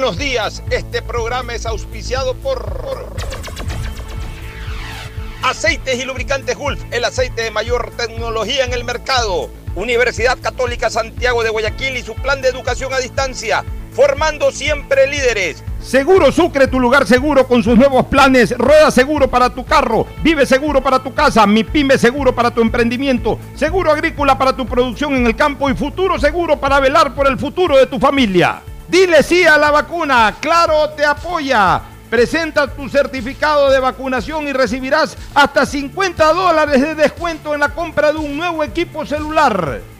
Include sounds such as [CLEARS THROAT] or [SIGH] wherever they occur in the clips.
Buenos días, este programa es auspiciado por Aceites y Lubricantes Gulf, el aceite de mayor tecnología en el mercado. Universidad Católica Santiago de Guayaquil y su plan de educación a distancia, formando siempre líderes. Seguro Sucre, tu lugar seguro con sus nuevos planes. Rueda seguro para tu carro, vive seguro para tu casa, mi pyme seguro para tu emprendimiento, seguro agrícola para tu producción en el campo y futuro seguro para velar por el futuro de tu familia. Dile sí a la vacuna, claro te apoya. Presenta tu certificado de vacunación y recibirás hasta 50 dólares de descuento en la compra de un nuevo equipo celular.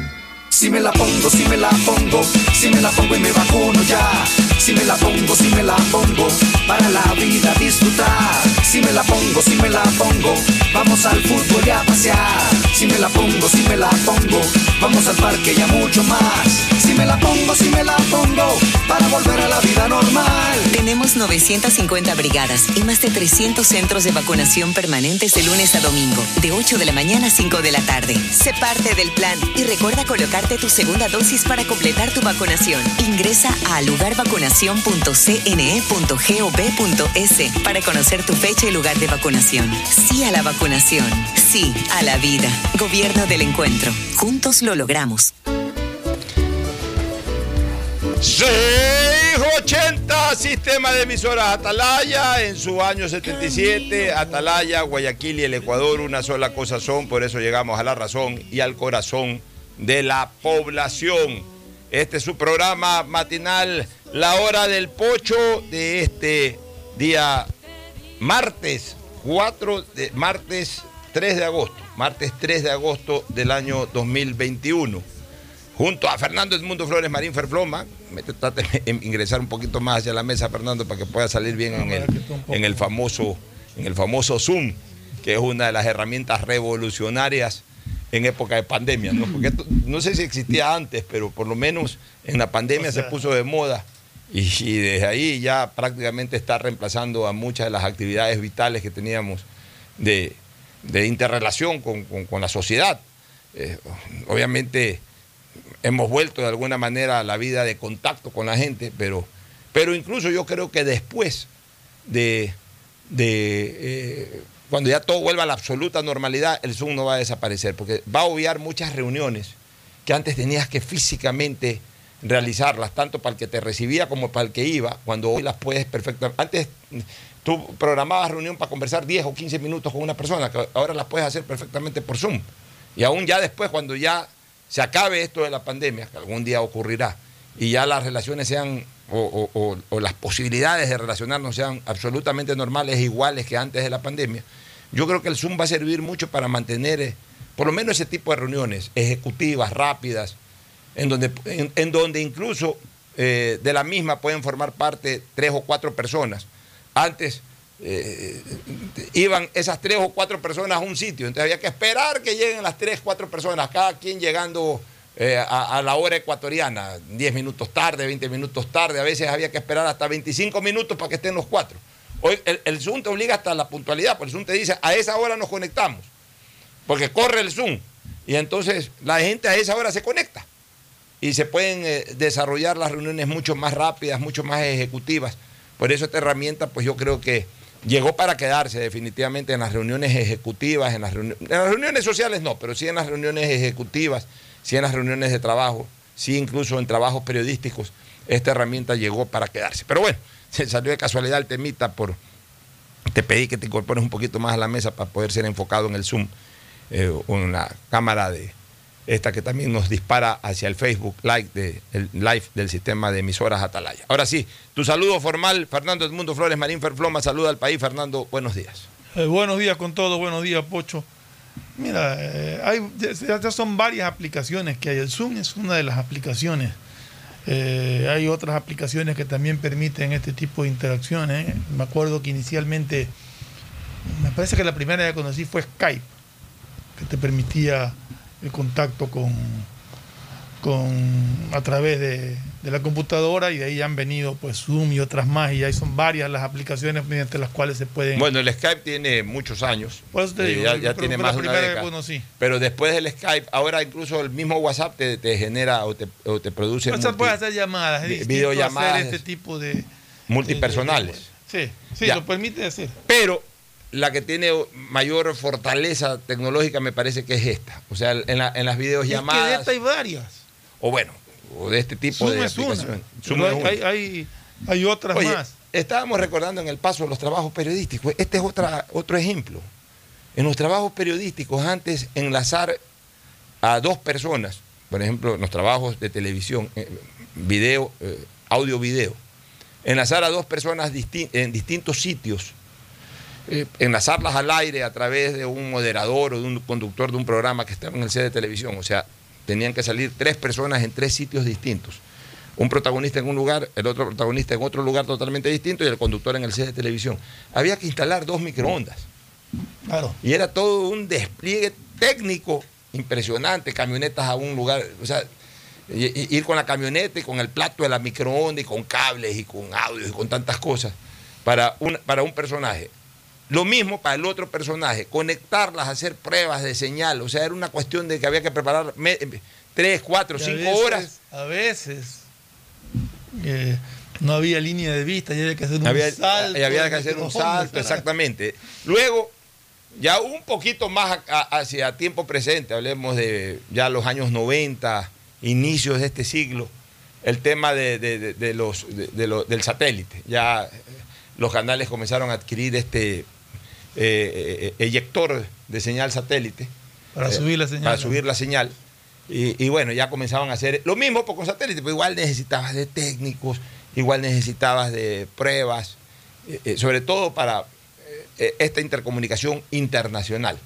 Si me la pongo, si me la pongo, si me la pongo y me vacuno ya. Si me la pongo, si me la pongo, para la vida disfrutar. Si me la pongo, si me la pongo, vamos al fútbol y a pasear. Si me la pongo, si me la pongo, vamos al parque y a mucho más. Si me la pongo, si me la pongo, para volver a la vida normal. Tenemos 950 brigadas y más de 300 centros de vacunación permanentes de lunes a domingo, de 8 de la mañana a 5 de la tarde. Sé parte del plan y recuerda colocarte tu segunda dosis para completar tu vacunación. Ingresa a lugarvacunación.cne.gov.es para conocer tu fecha y lugar de vacunación. Sí a la vacunación. Sí a la vida. Gobierno del Encuentro. Juntos lo logramos. 680 Sistema de emisoras Atalaya en su año 77 Atalaya, Guayaquil y el Ecuador una sola cosa son por eso llegamos a la razón y al corazón de la población este es su programa matinal La Hora del Pocho de este día martes 4 de martes 3 de agosto martes 3 de agosto del año 2021 junto a Fernando Edmundo Flores Marín Ferfloma. Trate de ingresar un poquito más hacia la mesa, Fernando, para que pueda salir bien en el, en el, famoso, en el famoso Zoom, que es una de las herramientas revolucionarias en época de pandemia. ¿no? Porque esto, no sé si existía antes, pero por lo menos en la pandemia o sea, se puso de moda. Y, y, desde ahí ya prácticamente está reemplazando a muchas de las actividades vitales que teníamos de, de interrelación con, con, con, la sociedad. Eh, obviamente hemos vuelto de alguna manera a la vida de contacto con la gente, pero, pero incluso yo creo que después de, de eh, cuando ya todo vuelva a la absoluta normalidad, el Zoom no va a desaparecer, porque va a obviar muchas reuniones que antes tenías que físicamente realizarlas, tanto para el que te recibía como para el que iba, cuando hoy las puedes perfectamente. Antes tú programabas reunión para conversar 10 o 15 minutos con una persona, ahora las puedes hacer perfectamente por Zoom. Y aún ya después, cuando ya se acabe esto de la pandemia, que algún día ocurrirá, y ya las relaciones sean, o, las posibilidades de relacionarnos sean absolutamente normales, iguales que antes de la pandemia, yo creo que el Zoom va a servir mucho para mantener, eh, por lo menos ese tipo de reuniones ejecutivas, rápidas, en donde, en, en donde incluso eh, de la misma pueden formar parte tres o cuatro personas. Antes eh, iban esas tres o cuatro personas a un sitio. Entonces había que esperar que lleguen las tres, cuatro personas, cada quien llegando a, a, la hora ecuatoriana, 10 minutos tarde, 20 minutos tarde, a veces había que esperar hasta 25 minutos para que estén los cuatro. Hoy el, Zoom te obliga hasta la puntualidad, porque el Zoom te dice, a esa hora nos conectamos, porque corre el Zoom. Y entonces la gente a esa hora se conecta y se pueden eh, desarrollar las reuniones mucho más rápidas, mucho más ejecutivas. Por eso esta herramienta, pues yo creo que llegó para quedarse definitivamente en las reuniones ejecutivas, en las, en las reuniones sociales no, pero sí en las reuniones ejecutivas, sí en las reuniones de trabajo, sí incluso en trabajos periodísticos. Esta herramienta llegó para quedarse. Pero bueno, se salió de casualidad el temita por... Te pedí que te incorpores un poquito más a la mesa para poder ser enfocado en el Zoom eh, en la cámara de esta que también nos dispara hacia el Facebook Live, de, live del sistema de emisoras Atalaya. Ahora sí, tu saludo formal, Fernando Edmundo Flores Marín Ferfloma, saluda al país. Fernando, buenos días. Eh, buenos días con todos, buenos días, Pocho. Mira, eh, hay, ya son varias aplicaciones que hay. El Zoom es una de las aplicaciones. Eh, hay otras aplicaciones que también permiten este tipo de interacciones. Me acuerdo que inicialmente, me parece que la primera que conocí fue Skype, que te permitía el contacto con, con a través de, de la computadora y de ahí han venido pues Zoom y otras más y ahí son varias las aplicaciones mediante las cuales se pueden Bueno, el Skype tiene muchos años. Por eso te Eh, digo, ya, ya pero tiene más de una. Pero después del Skype, ahora incluso el mismo WhatsApp te, te genera o te, o te produce multi- puedes hacer llamadas, es videollamadas. hacer este tipo de multipersonales. de- sí, sí, Ya. lo permite hacer. Pero la que tiene mayor fortaleza tecnológica me parece que es esta. O sea, en, la- en las Es que de videollamadas, esta hay varias. o bueno, o de este tipo Zoom de es una. aplicaciones. Zoom hay, una. hay, hay- hay otras Oye, más. estábamos recordando en el paso de los trabajos periodísticos. Este es otra, otro ejemplo. En los trabajos periodísticos, antes enlazar a dos personas, por ejemplo, en los trabajos de televisión, eh, video, eh, audio-video, enlazar a dos personas en distintos sitios, eh, enlazarlas al aire a través de un moderador o de un conductor de un programa que estaba en el sede de televisión. O sea, tenían que salir tres personas en tres sitios distintos. Un protagonista en un lugar, el otro protagonista en otro lugar totalmente distinto y el conductor en el sede de televisión. Había que instalar dos microondas. Claro. Y era todo un despliegue técnico impresionante, camionetas a un lugar, o sea, ir con la camioneta y con el plato de la microonda y con cables y con audio y con tantas cosas para un, para un personaje. Lo mismo para el otro personaje, conectarlas, hacer pruebas de señal, o sea, era una cuestión de que había que preparar me- tres, cuatro, Y a cinco veces- horas. A veces eh, no había línea de vista y había que hacer un Había, salto. y había que hacer un salto, exactamente. Luego, ya un poquito más a- a- hacia tiempo presente, hablemos de ya los años 90, inicios de este siglo, el tema de, de- los, del satélite. Ya eh, los canales comenzaron a adquirir este eh, eh, eyector de señal satélite. Para eh, subir la señal. Para subir la señal. Y, y bueno, ya comenzaban a hacer lo mismo con satélite, pero igual necesitabas de técnicos, igual necesitabas de pruebas, eh, eh, sobre todo para eh, eh, esta intercomunicación internacional.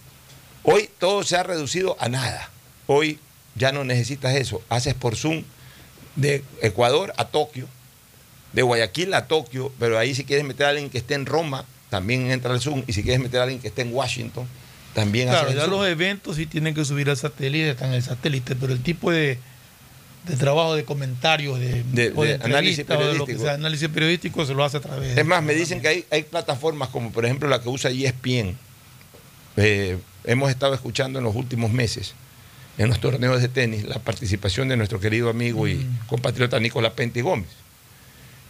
Hoy todo se ha reducido a nada. Hoy ya no necesitas eso. Haces por Zoom de Ecuador a Tokio, de Guayaquil a Tokio, pero ahí si quieres meter a alguien que esté en Roma, también entra el Zoom. Y si quieres meter a alguien que esté en Washington, también Claro, haces el ya los eventos sí tienen que subir al satélite, están en el satélite, pero el tipo de, de trabajo de comentarios, de, De- o de análisis entrevistas, o de lo que periodístico. sea, análisis periodístico se lo hace a través. Es más, me dicen que hay, hay plataformas como por ejemplo la que usa ESPN. Eh, hemos estado escuchando en los últimos meses en los torneos de tenis la participación de nuestro querido amigo y Mm. compatriota Nicolás Penti Gómez.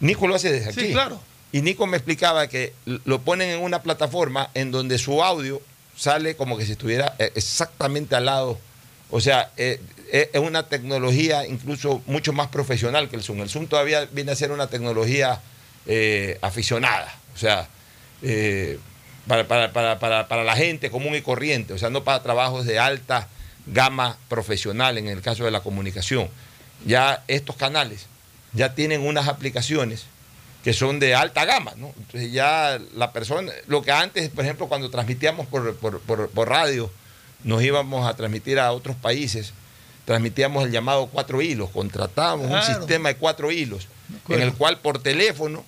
Nico lo hace desde aquí. Sí, claro. Y Nico me explicaba que lo ponen en una plataforma en donde su audio sale como que si estuviera eh, exactamente al lado. O sea, eh, eh, es una tecnología incluso mucho más profesional que el Zoom. El Zoom todavía viene a ser una tecnología aficionada. O sea, eh, para- para- para- para la gente común y corriente. O sea, no para trabajos de alta gama profesional en el caso de la comunicación. Ya estos canales ya tienen unas aplicaciones que son de alta gama, ¿no? Entonces ya la persona, lo que antes, por ejemplo, cuando transmitíamos por, por- por- por radio, nos íbamos a transmitir a otros países, transmitíamos el llamado cuatro hilos, contratábamos un sistema de cuatro hilos, en el cual por teléfono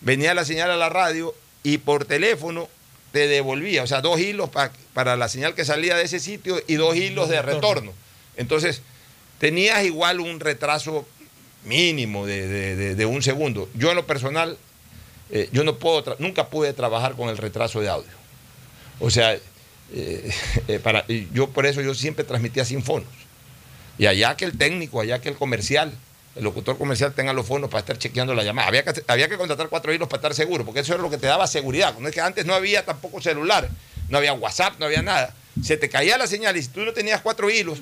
venía la señal a la radio y por teléfono te devolvía, o sea, dos hilos pa- para la señal que salía de ese sitio y dos hilos de retorno. Entonces, tenías igual un retraso mínimo de, de- de- un segundo. Yo en lo personal eh, yo no puedo, nunca pude trabajar con el retraso de audio. O sea, eh, [LAUGHS] eh, para, yo por eso yo siempre transmitía sin fonos. Y allá que el técnico, allá que el comercial, el locutor comercial tenga los fonos para estar chequeando la llamada. Había que, había que contratar cuatro hilos para estar seguro, porque eso era lo que te daba seguridad. No es que antes no había tampoco celular, no había WhatsApp, no había nada. Se te caía la señal y si tú no tenías cuatro hilos,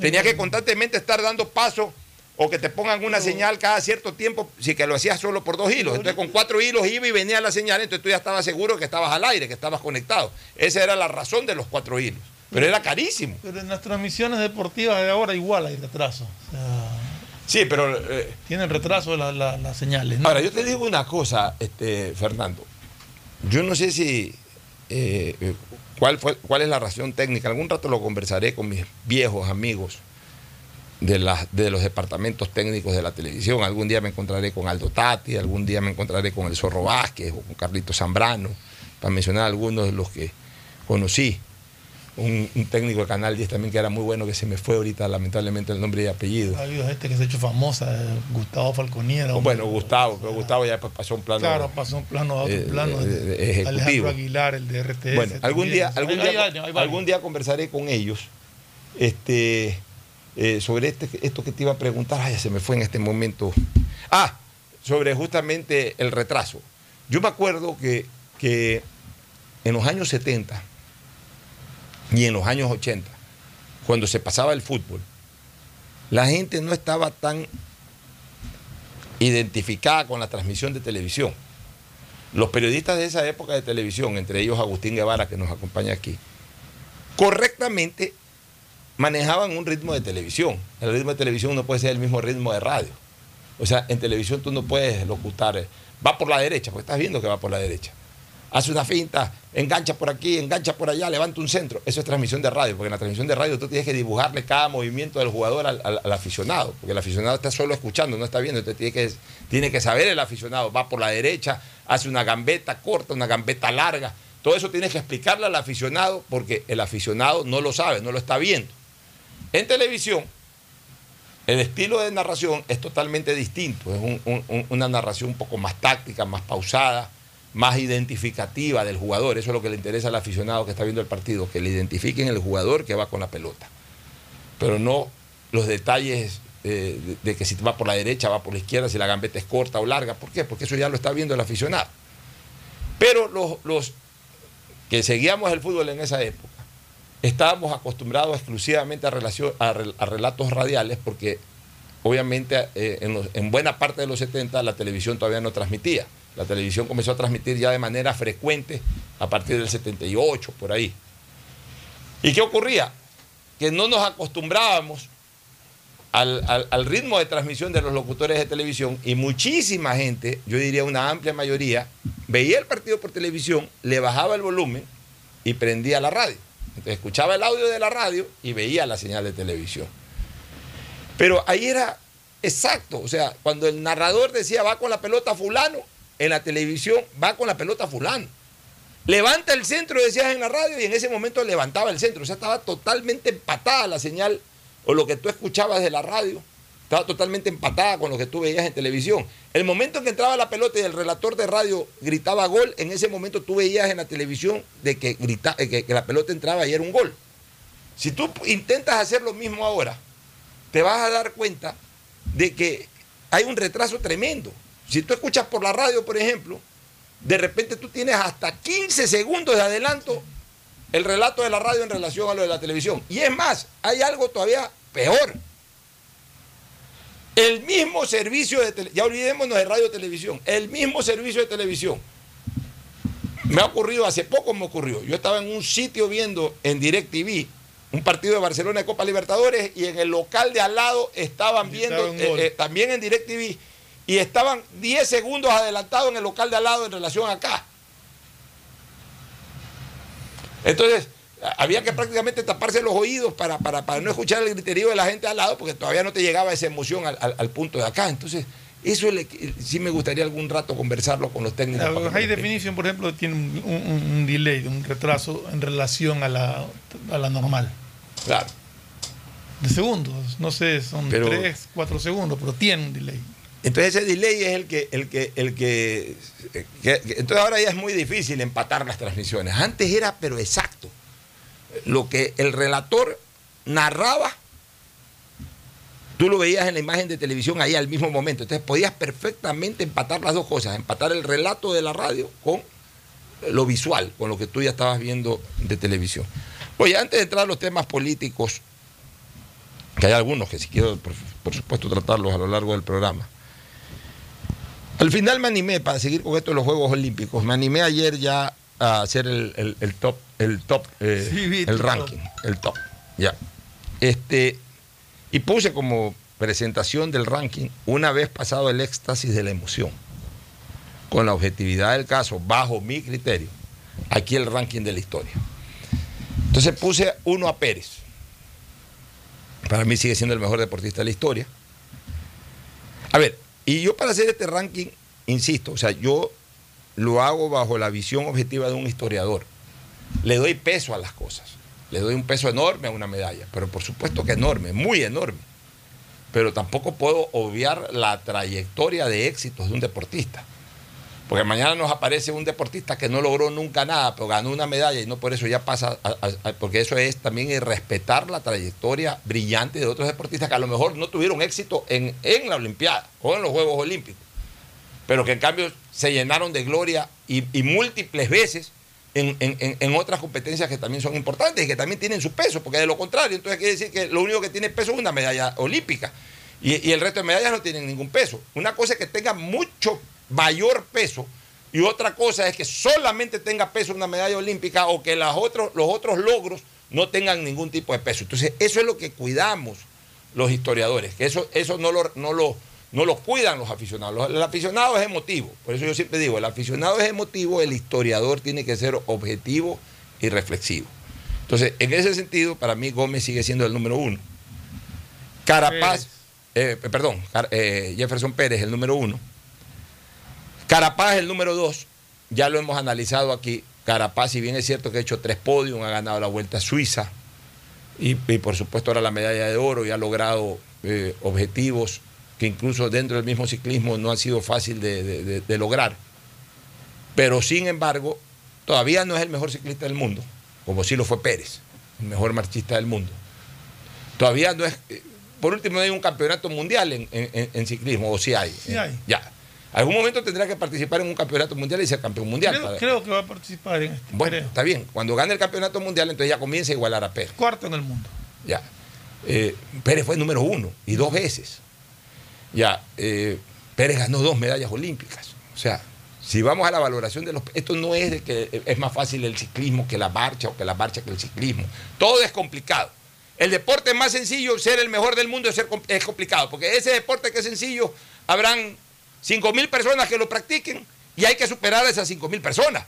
tenías que constantemente estar dando paso o que te pongan una señal cada cierto tiempo, si que lo hacías solo por dos hilos. Entonces con cuatro hilos iba y venía la señal, entonces tú ya estabas seguro que estabas al aire, que estabas conectado. Esa era la razón de los cuatro hilos. Pero era carísimo. Pero en las transmisiones deportivas de ahora igual hay retraso. sí, pero... Eh, tienen retraso las señales. Ahora, yo te digo una cosa, este, Fernando. Yo no sé si... Eh, cuál, fue, ¿Cuál es la razón técnica? Algún rato lo conversaré con mis viejos amigos de, de los departamentos técnicos de la televisión. Algún día me encontraré con Aldo Tati, algún día me encontraré con el Zorro Vázquez o con Carlito Zambrano, para mencionar algunos de los que conocí. Un, técnico de Canal 10 también que era muy bueno, que se me fue ahorita lamentablemente el nombre y apellido. Ha habido gente que se ha hecho famosa, eh, Gustavo Falconiera. Bueno, Gustavo, pero Gustavo ya pasó un plano. Claro, pasó un plano a otro eh, plano. Eh, ejecutivo. Alejandro Aguilar, el de RTS. Bueno, algún día, algún, día, algún día conversaré con ellos. Este, eh, sobre este, esto que te iba a preguntar, ay, se me fue en este momento. Ah, sobre justamente el retraso. Yo me acuerdo que, que en los años 70 y en los años 80, cuando se pasaba el fútbol, la gente no estaba tan identificada con la transmisión de televisión. Los periodistas de esa época de televisión, entre ellos Agustín Guevara, que nos acompaña aquí, correctamente manejaban un ritmo de televisión. El ritmo de televisión no puede ser el mismo ritmo de radio. O sea, en televisión tú no puedes locutar, eh, va por la derecha, porque estás viendo que va por la derecha. Hace una finta, engancha por aquí, engancha por allá, levanta un centro. Eso es transmisión de radio, porque en la transmisión de radio tú tienes que dibujarle cada movimiento del jugador al, aficionado, porque el aficionado está solo escuchando, no está viendo. Entonces tiene que, tiene que saber el aficionado, va por la derecha, hace una gambeta corta, una gambeta larga. Todo eso tienes que explicarle al aficionado, porque el aficionado no lo sabe, no lo está viendo. En televisión, el estilo de narración es totalmente distinto. Es una narración un poco más táctica, más pausada, más identificativa del jugador. Eso es lo que le interesa al aficionado que está viendo el partido, que le identifiquen el jugador que va con la pelota. Pero no los detalles eh, de, que si va por la derecha, va por la izquierda, si la gambeta es corta o larga. ¿Por qué? Porque eso ya lo está viendo el aficionado. Pero los, los que seguíamos el fútbol en esa época, estábamos acostumbrados exclusivamente a, relación, a, relatos radiales porque obviamente eh, en, buena parte de los 70 la televisión todavía no transmitía. La televisión comenzó a transmitir ya de manera frecuente a partir del 78, por ahí. ¿Y qué ocurría? Que no nos acostumbrábamos al, ritmo de transmisión de los locutores de televisión y muchísima gente, yo diría una amplia mayoría, veía el partido por televisión, le bajaba el volumen y prendía la radio escuchaba el audio de la radio y veía la señal de televisión. Pero ahí era exacto, o sea, cuando el narrador decía va con la pelota fulano, en la televisión va con la pelota fulano. Levanta el centro, decías en la radio, y en ese momento levantaba el centro. O sea, estaba totalmente empatada la señal o lo que tú escuchabas de la radio estaba totalmente empatada con lo que tú veías en televisión. El momento en que entraba la pelota y el relator de radio gritaba gol, en ese momento tú veías en la televisión de que, grita, eh, que, la pelota entraba y era un gol. Si tú intentas hacer lo mismo ahora, te vas a dar cuenta de que hay un retraso tremendo. Si tú escuchas por la radio, por ejemplo, de repente tú tienes hasta 15 segundos de adelanto el relato de la radio en relación a lo de la televisión. Y es más, hay algo todavía peor el mismo servicio de televisión, ya olvidémonos de radio y televisión, el mismo servicio de televisión. Me ha ocurrido, hace poco me ocurrió. Yo estaba en un sitio viendo en DirecTV un partido de Barcelona de Copa Libertadores y en el local de al lado estaban viendo eh, eh, también en DirecTV y estaban 10 segundos adelantados en el local de al lado en relación acá. Entonces, había que prácticamente taparse los oídos para, no escuchar el griterío de la gente al lado, porque todavía no te llegaba esa emoción al, punto de acá. Entonces, eso sí me gustaría algún rato conversarlo con los técnicos. La High Definition, por ejemplo, tiene un, delay, un retraso en relación a la, normal. Claro. De segundos, no sé, son tres, cuatro segundos, pero tiene un delay. Entonces ese delay es el que, el que, el que, que- que- entonces ahora ya es muy difícil empatar las transmisiones. Antes era pero exacto. Lo que el relator narraba, tú lo veías en la imagen de televisión ahí al mismo momento. Entonces podías perfectamente empatar las dos cosas, empatar el relato de la radio con lo visual, con lo que tú ya estabas viendo de televisión. Oye, antes de entrar a los temas políticos, que hay algunos que si quiero, por, supuesto, tratarlos a lo largo del programa. Al final me animé, para seguir con esto de los Juegos Olímpicos, me animé ayer ya a hacer el- el top, el top, eh, Sí, el ranking, el top. Ya. Este, y puse como presentación del ranking, una vez pasado el éxtasis de la emoción, con la objetividad del caso, bajo mi criterio, aquí el ranking de la historia. Entonces puse uno a Pérez. Para mí sigue siendo el mejor deportista de la historia. A ver, y yo para hacer este ranking, insisto, o sea, yo lo hago bajo la visión objetiva de un historiador. Le doy peso a las cosas. Le doy un peso enorme a una medalla, pero por supuesto que enorme, muy enorme. Pero tampoco puedo obviar la trayectoria de éxitos de un deportista. Porque mañana nos aparece un deportista que no logró nunca nada, pero ganó una medalla y no por eso ya pasa, a- porque eso es también irrespetar la trayectoria brillante de otros deportistas que a lo mejor no tuvieron éxito en, en la Olimpiada o en los Juegos Olímpicos, pero que en cambio se llenaron de gloria y múltiples veces en, otras competencias que también son importantes y que también tienen su peso, porque de lo contrario, entonces quiere decir que lo único que tiene peso es una medalla olímpica y, y el resto de medallas no tienen ningún peso. Una cosa es que tenga mucho mayor peso y otra cosa es que solamente tenga peso una medalla olímpica o que las otros, los otros logros no tengan ningún tipo de peso. Entonces, eso es lo que cuidamos los historiadores, que eso, eso no, lo, no, lo, no lo cuidan los aficionados. Los- el aficionado es emotivo, por eso yo siempre digo, el aficionado es emotivo, el historiador tiene que ser objetivo y reflexivo. Entonces, en ese sentido, para mí Gómez sigue siendo el número uno. Carapaz, eh, perdón, eh, Jefferson Pérez, el número uno. Carapaz, el número dos, ya lo hemos analizado aquí. Carapaz, si bien es cierto que ha hecho tres podios, ha ganado la Vuelta a Suiza y, y por supuesto ahora la medalla de oro y ha logrado eh, objetivos que incluso dentro del mismo ciclismo no han sido fácil de, de- lograr. Pero sin embargo, todavía no es el mejor ciclista del mundo, como sí lo fue Pérez, el mejor marchista del mundo. Todavía no es. eh, Por último, no hay un campeonato mundial en, en- ciclismo, o sí hay. Sí hay. Ya. Algún momento tendrá que participar en un campeonato mundial y ser campeón mundial. Creo, para- creo que va a participar en este. Bueno, creo. está bien. Cuando gane el campeonato mundial, entonces ya comienza a igualar a Pérez. Cuarto en el mundo. Ya. Eh, Pérez fue número uno y dos veces. Ya. eh, Pérez ganó dos medallas olímpicas. O sea, si vamos a la valoración de los. Esto no es de que es más fácil el ciclismo que la marcha o que la marcha que el ciclismo. Todo es complicado. El deporte más sencillo, ser el mejor del mundo, es, ser es complicado. Porque ese deporte que es sencillo, habrán 5 mil personas que lo practiquen y hay que superar a esas 5 mil personas.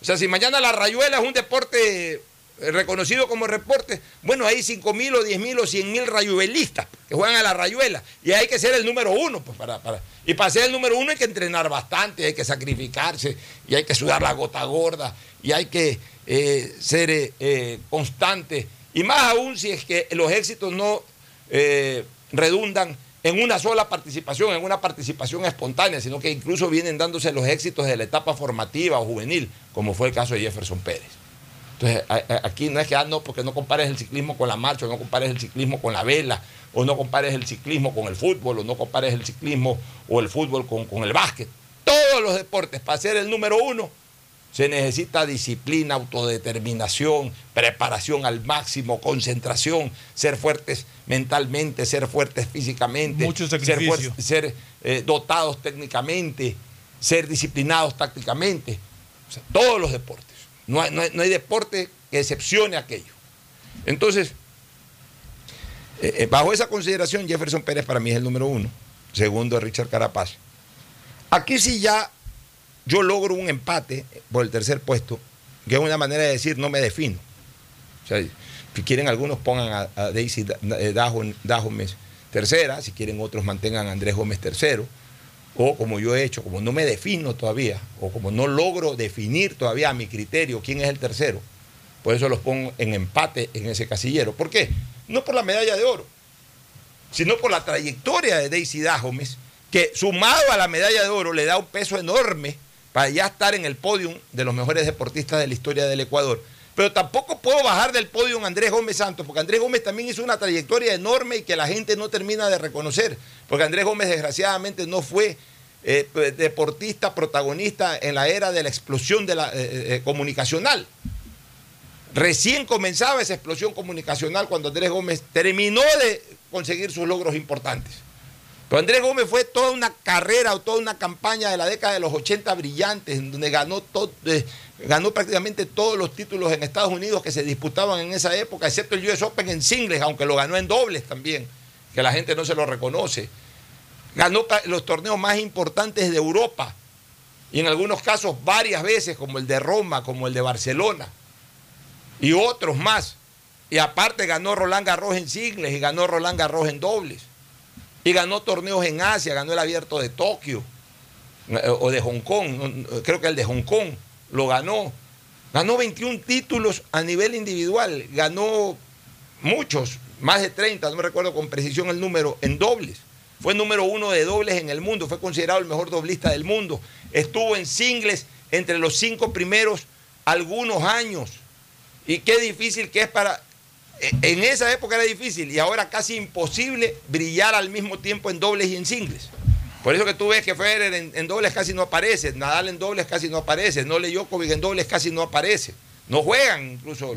O sea, si mañana la rayuela es un deporte eh, reconocido como deporte, bueno, hay 5 mil o 10 mil o 100 mil rayuelistas que juegan a la rayuela y hay que ser el número uno. Pues, para, para- y para ser el número uno hay que entrenar bastante, hay que sacrificarse y hay que sudar la gota gorda y hay que eh, ser eh, eh, constante. Y más aún si es que los éxitos no eh, redundan en una sola participación, en una participación espontánea, sino que incluso vienen dándose los éxitos de la etapa formativa o juvenil, como fue el caso de Jefferson Pérez. Entonces, aquí no es que, ah, no, porque no compares el ciclismo con la marcha, o no compares el ciclismo con la vela, o no compares el ciclismo con el fútbol, o no compares el ciclismo o el fútbol con, con el básquet. Todos los deportes, para ser el número uno, se necesita disciplina, autodeterminación, preparación al máximo, concentración, ser fuertes mentalmente, ser fuertes físicamente, Mucho sacrificio. ser, eh, dotados técnicamente, ser disciplinados tácticamente. O sea, todos los deportes. No hay, no no hay deporte que excepcione aquello. Entonces, eh, eh, bajo esa consideración, Jefferson Pérez para mí es el número uno. Segundo, Richard Carapaz. Aquí sí ya yo logro un empate por el tercer puesto, que es una manera de decir no me defino. Si quieren algunos pongan a, Daisy Da- eh, Dajomes tercera, si quieren otros mantengan a Andrés Gómez tercero, o como yo he hecho, como no me defino todavía, o como no logro definir todavía a mi criterio quién es el tercero, por eso los pongo en empate en ese casillero. ¿Por qué? No por la medalla de oro, sino por la trayectoria de Daisy Dajomes, que sumado a la medalla de oro le da un peso enorme para ya estar en el podium de los mejores deportistas de la historia del Ecuador. Pero tampoco puedo bajar del podio a Andrés Gómez Santos, porque Andrés Gómez también hizo una trayectoria enorme y que la gente no termina de reconocer, porque Andrés Gómez desgraciadamente no fue eh, deportista protagonista en la era de la explosión de la, eh, eh, comunicacional. Recién comenzaba esa explosión comunicacional cuando Andrés Gómez terminó de conseguir sus logros importantes. Pero Andrés Gómez fue toda una carrera o toda una campaña de la década de los 80 brillantes, en donde ganó, prácticamente todos los títulos en Estados Unidos que se disputaban en esa época, excepto el US Open en singles, aunque lo ganó en dobles también, que la gente no se lo reconoce. Ganó los torneos más importantes de Europa y en algunos casos varias veces, como el de Roma, como el de Barcelona y otros más. Y aparte ganó Roland Garros en singles y ganó Roland Garros en dobles. Y ganó torneos en Asia, ganó el abierto de Tokio eh, o de Hong Kong, creo que el de Hong Kong lo ganó. Ganó 21 títulos a nivel individual, ganó muchos, más de 30, no me recuerdo con precisión el número, en dobles. Fue número uno de dobles en el mundo, fue considerado el mejor doblista del mundo. Estuvo en singles entre los cinco primeros algunos años. Y qué difícil que es para eh, en esa época era difícil y ahora casi imposible brillar al mismo tiempo en dobles y en singles. Por eso que tú ves que Federer en, dobles casi no aparece, Nadal en dobles casi no aparece, no le Djokovic en dobles casi no aparece. No juegan incluso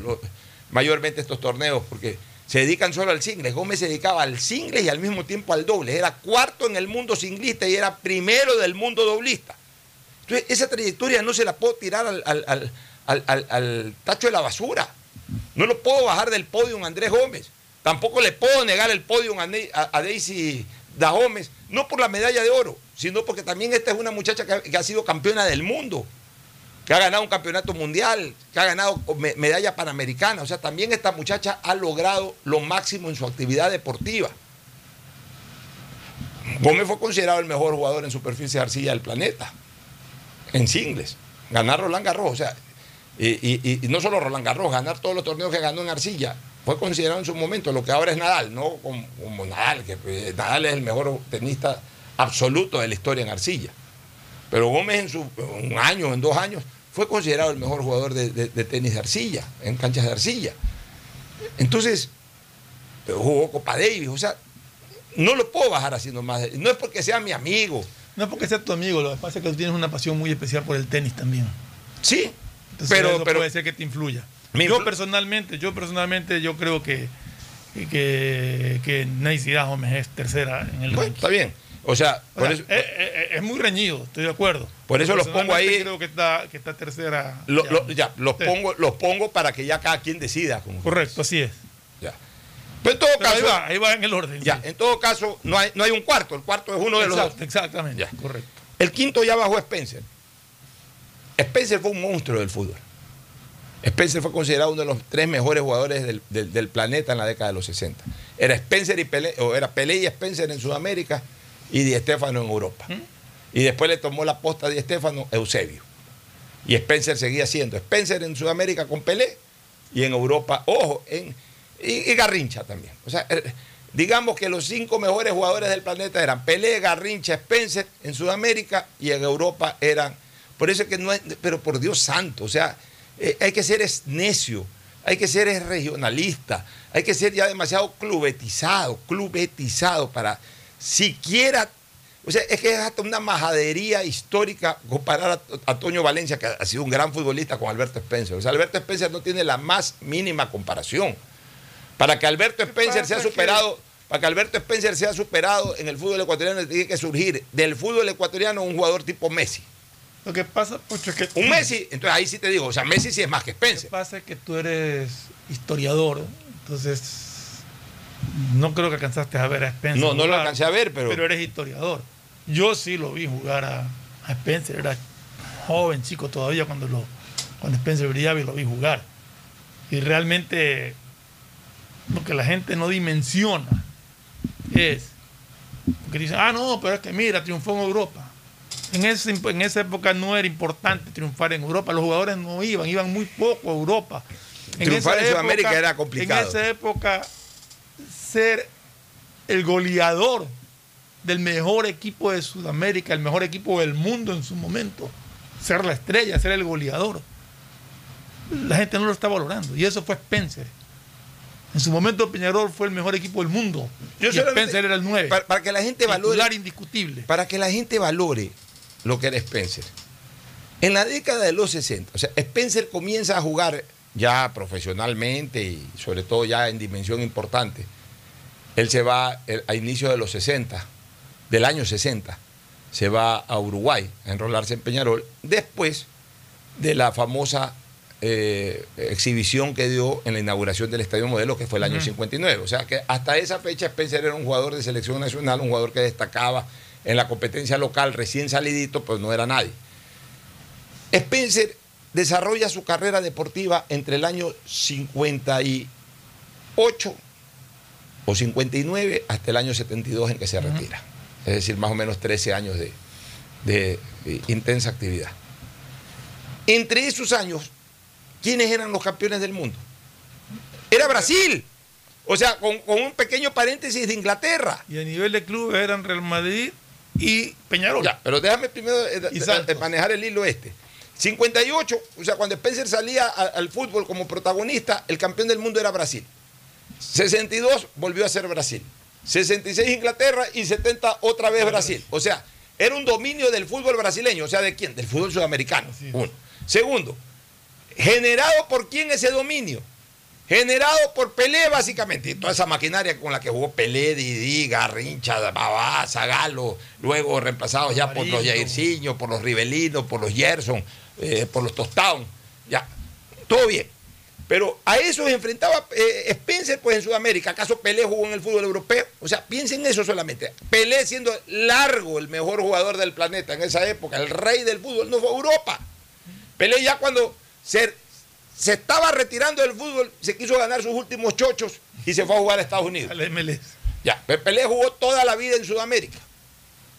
mayormente estos torneos porque se dedican solo al singles. Gómez se dedicaba al singles y al mismo tiempo al doble. Era cuarto en el mundo singlista y era primero del mundo doblista. Entonces, esa trayectoria no se la puedo tirar al, al tacho de la basura. No lo puedo bajar del podio a Andrés Gómez. Tampoco le puedo negar el podio a, Daisy Da Gómez, no por la medalla de oro, sino porque también esta es una muchacha que ha, sido campeona del mundo, que ha ganado un campeonato mundial, que ha ganado medalla panamericana. O sea, también esta muchacha ha logrado lo máximo en su actividad deportiva. Gómez fue considerado el mejor jugador en superficie de arcilla del planeta, en singles. Ganar Roland Garros, o sea, y, no solo Roland Garros, ganar todos los torneos que ganó en Arcilla, fue considerado en su momento lo que ahora es Nadal, no como, Nadal, que pues, Nadal es el mejor tenista absoluto de la historia en Arcilla. Pero Gómez en un año, en dos años, fue considerado el mejor jugador de, tenis de arcilla, en canchas de arcilla. Entonces, jugó Copa Davis, o sea, no lo puedo bajar haciendo más. No es porque sea mi amigo. No es porque sea tu amigo, lo que pasa es que tú tienes una pasión muy especial por el tenis también. Sí, pero, eso puede ser que te influya. Yo personalmente, yo personalmente, yo creo que que, que Nancy es tercera en el bueno, Está bien. O sea, eh, eh, eh, es, muy reñido, estoy de acuerdo. Por eso los pongo ahí. Creo que está, que está tercera. ya, los, pongo, los pongo para que ya cada quien decida. Correcto, así es. Ya. Pero en todo caso. Ahí va, ahí va en el orden. Ya, en todo caso, no hay, no hay un cuarto. El cuarto es uno de los dos. Exactamente. Ya. Correcto. El quinto ya bajó Spencer. Spencer fue un monstruo del fútbol. Spencer fue considerado uno de los tres mejores jugadores del, planeta en la década de los 60. Era Spencer y Pelé, o era Pelé y Spencer en Sudamérica y Di Stéfano en Europa. ¿Mm? Y después le tomó la posta a Di Stéfano Eusebio. Y Spencer seguía siendo Spencer en Sudamérica con Pelé y en Europa, ojo, en, y, Garrincha también. O sea, er, digamos que los cinco mejores jugadores del planeta eran Pelé, Garrincha, Spencer en Sudamérica y en Europa eran por eso es que no hay, pero por Dios santo, o sea, eh, hay que ser necio, hay que ser regionalista, hay que ser ya demasiado clubetizado, clubetizado para siquiera, o sea, es que es hasta una majadería histórica comparar a, a Toño Valencia, que ha sido un gran futbolista, con Alberto Spencer. O sea, Alberto Spencer no tiene la más mínima comparación. Para que Alberto Spencer sea superado, para que Alberto Spencer sea superado en el fútbol ecuatoriano, tiene que surgir del fútbol ecuatoriano un jugador tipo Messi. Lo que pasa, Pocho, es que. Un Messi, entonces ahí sí te digo, o sea, Messi sí es más que Spencer. Lo que pasa es que tú eres historiador, entonces. No creo que alcanzaste a ver a Spencer. No, no lo alcancé a ver, pero. Pero eres historiador. Yo sí lo vi jugar a, Spencer, era joven, chico todavía cuando, lo, cuando Spencer brillaba y lo vi jugar. Y realmente lo que la gente no dimensiona es que dicen, ah, no, pero es que mira, triunfó en Europa. En, en esa época no era importante triunfar en Europa. Los jugadores no iban, iban muy poco a Europa. En triunfar en Sudamérica era complicado. En esa época, ser el goleador del mejor equipo de Sudamérica, el mejor equipo del mundo en su momento, ser la estrella, ser el goleador. La gente no lo está valorando. Y eso fue Spencer. En su momento Peñarol fue el mejor equipo del mundo. Yo y Spencer era el 9. Para, para que la gente valore. Indiscutible. Para que la gente valore lo que era Spencer. En la década de los 60, o sea, Spencer comienza a jugar ya profesionalmente y sobre todo ya en dimensión importante. Él se va eh, a inicio de los 60, del año 60, se va a Uruguay a enrolarse en Peñarol, después de la famosa eh, exhibición que dio en la inauguración del Estadio Modelo, que fue el año 59. O sea que hasta esa fecha Spencer era un jugador de selección nacional, un jugador que destacaba en la competencia local, recién salidito, pues no era nadie. Spencer desarrolla su carrera deportiva entre el año 58 o 59 hasta el año 72 en que se retira. Es decir, más o menos 13 años de, de- de intensa actividad. Entre esos años, ¿quiénes eran los campeones del mundo? Era Brasil. O sea, con, con un pequeño paréntesis de Inglaterra. Y a nivel de clubes eran Real Madrid y Peñarol. Ya, pero déjame primero eh, eh, manejar el hilo este. 58, o sea, cuando Spencer salía a- al fútbol como protagonista, el campeón del mundo era Brasil. 62 volvió a ser Brasil. 66 Inglaterra y 70 otra vez Brasil. O sea, era un dominio del fútbol brasileño. O sea, ¿de quién? Del fútbol sudamericano. Uno. Segundo, generado por quién ese dominio. Generado por Pelé, básicamente. Y toda esa maquinaria con la que jugó Pelé, Didi, Garrincha, Babá, Zagalo, luego reemplazados ya por los. Jairzinho, por los Ribelinos, por los Gerson, eh, por los Tostown. Ya, todo bien. Pero a eso se enfrentaba eh, Spencer pues en Sudamérica. ¿Acaso Pelé jugó en el fútbol europeo? O sea, piensen eso solamente. Pelé siendo largo el mejor jugador del planeta en esa época, el rey del fútbol, no fue a Europa. Pelé ya cuando se, se estaba retirando del fútbol, se quiso ganar sus últimos chochos y se fue a jugar a Estados Unidos. Al MLS. Ya, Pe- Pelé jugó toda la vida en Sudamérica.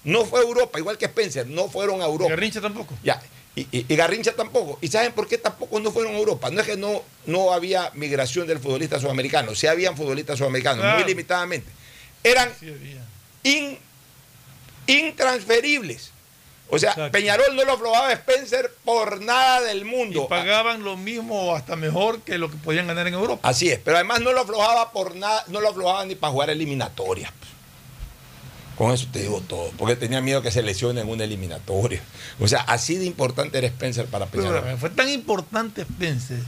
No fue a Europa, igual que Spencer, no fueron a Europa. Garrincha tampoco. Ya, y, y- y Garrincha tampoco. ¿Y saben por qué tampoco no fueron a Europa? No es que no, no había migración del futbolista sudamericano, sí habían futbolistas sudamericanos, Claro. muy limitadamente. Eran in- intransferibles. O sea, Exacto. Peñarol no lo aflojaba Spencer por nada del mundo. Y pagaban lo mismo o hasta mejor que lo que podían ganar en Europa. Así es, pero además no lo aflojaba por nada, no lo aflojaba ni para jugar eliminatorias. Con eso te digo todo, porque tenía miedo que se lesione en una eliminatoria. O sea, así de importante era Spencer para Pero, Peñarol. fue tan importante Spencer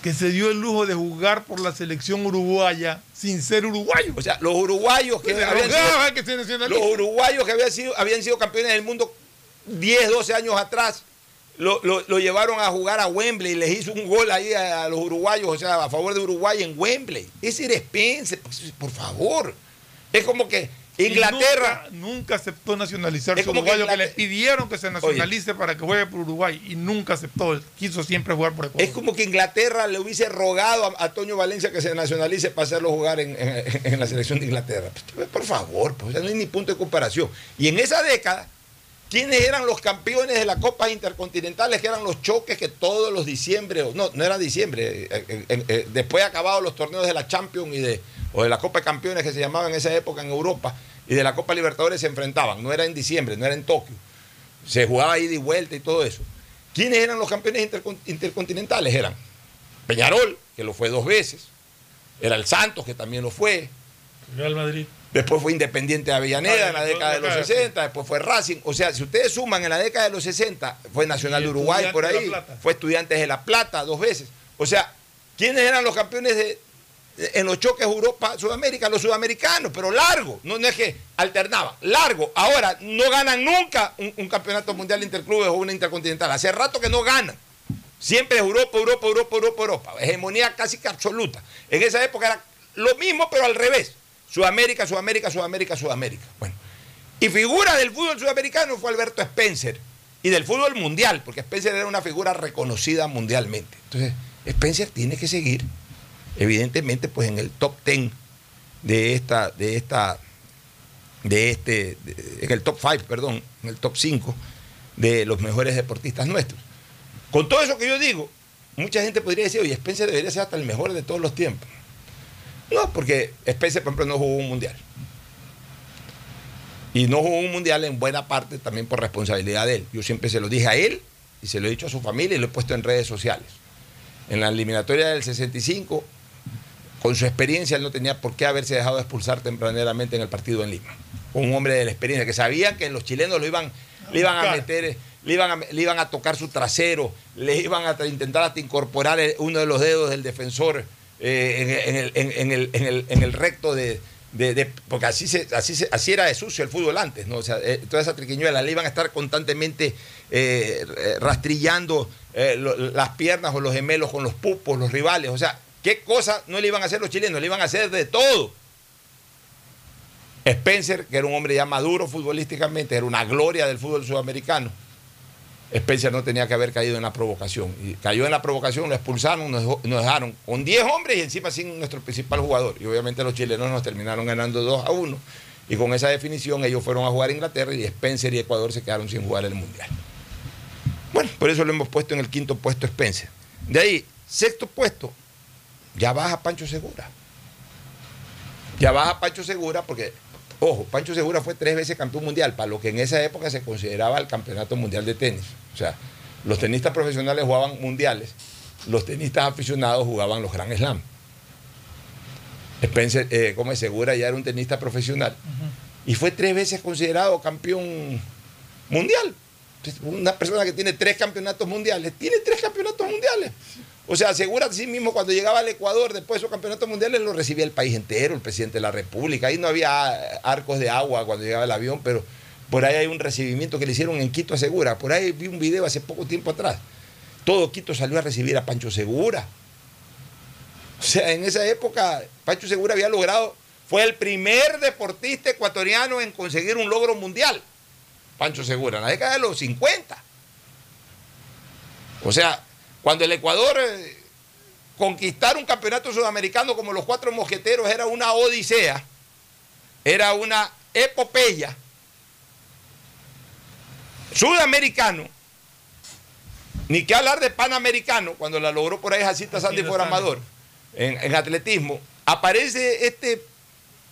que se dio el lujo de jugar por la selección uruguaya sin ser uruguayo. O sea, los uruguayos que habían sido, rogaba que se nacionalice. los uruguayos que habían sido, habían sido campeones del mundo 10, 12 años atrás, lo, lo- lo llevaron a jugar a Wembley, les hizo un gol ahí a, a los uruguayos, o sea, a favor de Uruguay en Wembley. Ese era Spencer, pues, por favor. Es como que Y Inglaterra... Nunca, nunca aceptó como que uruguayo, que, le pidieron que se nacionalice para que juegue por Uruguay y nunca aceptó. Quiso siempre jugar por Ecuador. Es como que Inglaterra le hubiese rogado a, a Toño Valencia que se nacionalice para hacerlo jugar en, en- en la selección de Inglaterra. Pues, por favor, pues, no hay ni punto de comparación. Y en esa década, ¿quiénes eran los campeones de las copas intercontinentales? Que eran los choques que todos los diciembre, no, no era diciembre, eh, eh, eh, eh, después de acabados los torneos de la Champions y de, o de la Copa de Campeones que se llamaban en esa época en Europa, y de la Copa Libertadores se enfrentaban. No era en diciembre, no era en Tokio. Se jugaba ida y vuelta y todo eso. ¿Quiénes eran los campeones intercon- intercontinentales? Eran Peñarol, que lo fue dos veces. Era el Santos, que también lo fue. Real Madrid. Después fue Independiente de Avellaneda Ah, en la década de los acá, 60, después fue Racing. O sea, si ustedes suman en la década de los 60, fue Nacional de Uruguay por ahí, fue Estudiantes de La Plata dos veces. O sea, ¿quiénes eran los campeones de- en los choques Europa-Sudamérica? Los sudamericanos, pero largo. No, es que alternaban, largo. Ahora, no ganan nunca un, un campeonato mundial de interclubes o una intercontinental. Hace rato que no ganan. Siempre es Europa, Europa, Europa, Europa, Europa. Hegemonía casi que absoluta. En esa época era lo mismo, pero al revés. Sudamérica, Sudamérica, Sudamérica, Sudamérica. Bueno. Y figura del fútbol sudamericano fue Alberto Spencer. Y del fútbol mundial, porque Spencer era una figura reconocida mundialmente. Entonces, Spencer tiene que seguir, evidentemente, pues en el top 10 de esta, de esta, de este, en el top 5, perdón, en el top 5 de los mejores deportistas nuestros. Con todo eso que yo digo, mucha gente podría decir, oye, Spencer debería ser hasta el mejor de todos los tiempos. No, porque Spencer, por ejemplo, no jugó un mundial. Y no jugó un mundial en buena parte también por responsabilidad de él. Yo siempre se lo dije a él y se lo he dicho a su familia y lo he puesto en redes sociales. En la eliminatoria del 65, con su experiencia, él no tenía por qué haberse dejado expulsar tempraneramente en el partido en Lima. Un hombre de la experiencia, que sabía que los chilenos lo iban, le iban a meter, le iban a, le iban a tocar su trasero, le iban a intentar hasta incorporar uno de los dedos del defensor eh, en, el, en el- en el- en el recto de, de- de- porque así se, así se- así era de sucio el fútbol antes, ¿no? O sea, eh, toda esa triquiñuela le iban a estar constantemente eh, eh, rastrillando eh, lo- las piernas o los gemelos con los pupos, los rivales. O sea, ¿qué cosa no le iban a hacer los chilenos? Le iban a hacer de todo. Spencer, que era un hombre ya maduro futbolísticamente, era una gloria del fútbol sudamericano. Spencer no tenía que haber caído en la provocación. Y cayó en la provocación, lo expulsaron, nos, dejaron con 10 hombres y encima sin nuestro principal jugador. Y obviamente los chilenos nos terminaron ganando 2 a 1. Y con esa definición ellos fueron a jugar a Inglaterra y Spencer y Ecuador se quedaron sin jugar el Mundial. Bueno, por eso lo hemos puesto en el quinto puesto Spencer. De ahí, sexto puesto, ya baja Pancho Segura. Ya baja Pancho Segura porque, ojo, Pancho Segura fue tres veces campeón mundial, para lo que en esa época se consideraba el campeonato mundial de tenis. O sea, los tenistas profesionales jugaban mundiales, los tenistas aficionados jugaban los Grand Slam. Spencer, eh, como es Segura, ya era un tenista profesional y fue tres veces considerado campeón mundial. Una persona que tiene tres campeonatos mundiales, tiene tres campeonatos mundiales. O sea, asegura a sí mismo cuando llegaba al Ecuador, después de esos campeonatos mundiales, lo recibía el país entero, el presidente de la República. Ahí no había arcos de agua cuando llegaba el avión, pero por ahí hay un recibimiento que le hicieron en Quito a Segura. Por ahí vi un video hace poco tiempo atrás. Todo Quito salió a recibir a Pancho Segura. O sea, en esa época, Pancho Segura había logrado, fue el primer deportista ecuatoriano en conseguir un logro mundial. Pancho Segura, en la década de los 50. O sea, cuando el Ecuador eh, conquistar un campeonato sudamericano como los cuatro mosqueteros era una odisea, era una epopeya. Sudamericano, ni que hablar de panamericano, cuando la logró por ahí Jacita Sandy por Amador, en, en atletismo, aparece este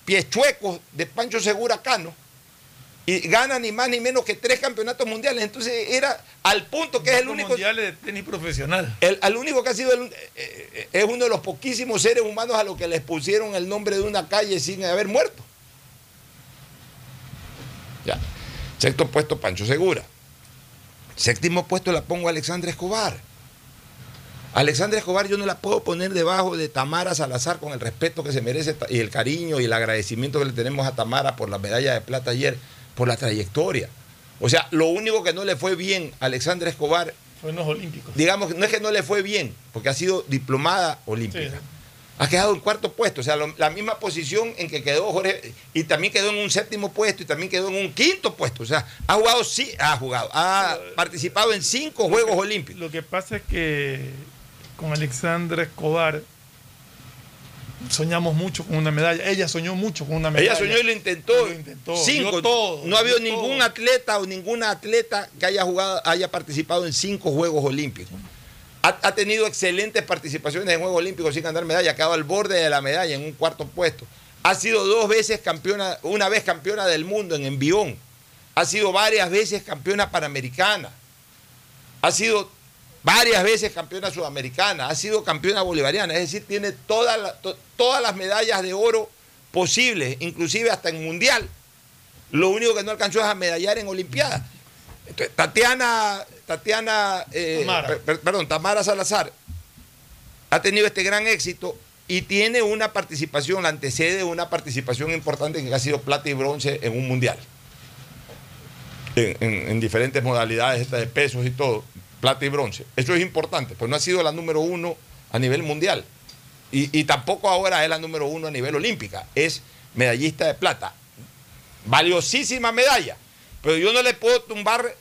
pie chueco de Pancho Segura Cano y gana ni más ni menos que tres campeonatos mundiales. Entonces era al punto que es el único, mundiales de tenis profesional. el, al único que ha sido, el- eh, eh, es uno de los poquísimos seres humanos a los que les pusieron el nombre de una calle sin haber muerto. Ya. Sexto puesto, Pancho Segura. Séptimo puesto la pongo a Alexandra Escobar. Alexandra Escobar yo no la puedo poner debajo de Tamara Salazar con el respeto que se merece y el cariño y el agradecimiento que le tenemos a Tamara por la medalla de plata ayer, por la trayectoria. O sea, lo único que no le fue bien a Alexandra Escobar, Fue en los Olímpicos. digamos, no es que no le fue bien, porque ha sido diplomada olímpica. Sí. Ha quedado en cuarto puesto, o sea, lo- la misma posición en que quedó Jorge, y también quedó en un séptimo puesto, y también quedó en un quinto puesto. O sea, ha jugado, sí, ha jugado, ha participado en cinco Juegos Olímpicos. Lo que pasa es que con Alexandra Escobar soñamos mucho con una medalla. Ella soñó mucho con una medalla. Ella soñó y lo intentó. Lo intentó, Cinco. dio todo, no ha habido ningún todo. atleta o ninguna atleta que haya jugado, haya participado en cinco Juegos Olímpicos. Ha, ha tenido excelentes participaciones en Juegos Olímpicos sin ganar medalla, ha quedado al borde de la medalla en un cuarto puesto. Ha sido dos veces campeona, una vez campeona del mundo en envión. Ha sido varias veces campeona panamericana. Ha sido varias veces campeona sudamericana, ha sido campeona bolivariana, es decir, tiene todas la- to- todas las medallas de oro posibles, inclusive hasta en mundial. Lo único que no alcanzó es a medallar en Olimpiadas. Tatiana, Tatiana eh, Tamara. per- per- perdón, Tamara Salazar ha tenido este gran éxito y tiene una participación, la antecede una participación importante que ha sido plata y bronce en un mundial. En, en- en diferentes modalidades esta de pesos y todo, plata y bronce. Eso es importante, pues no ha sido la número uno a nivel mundial. Y, y tampoco ahora es la número uno a nivel olímpica, es medallista de plata. Valiosísima medalla, pero yo no le puedo tumbar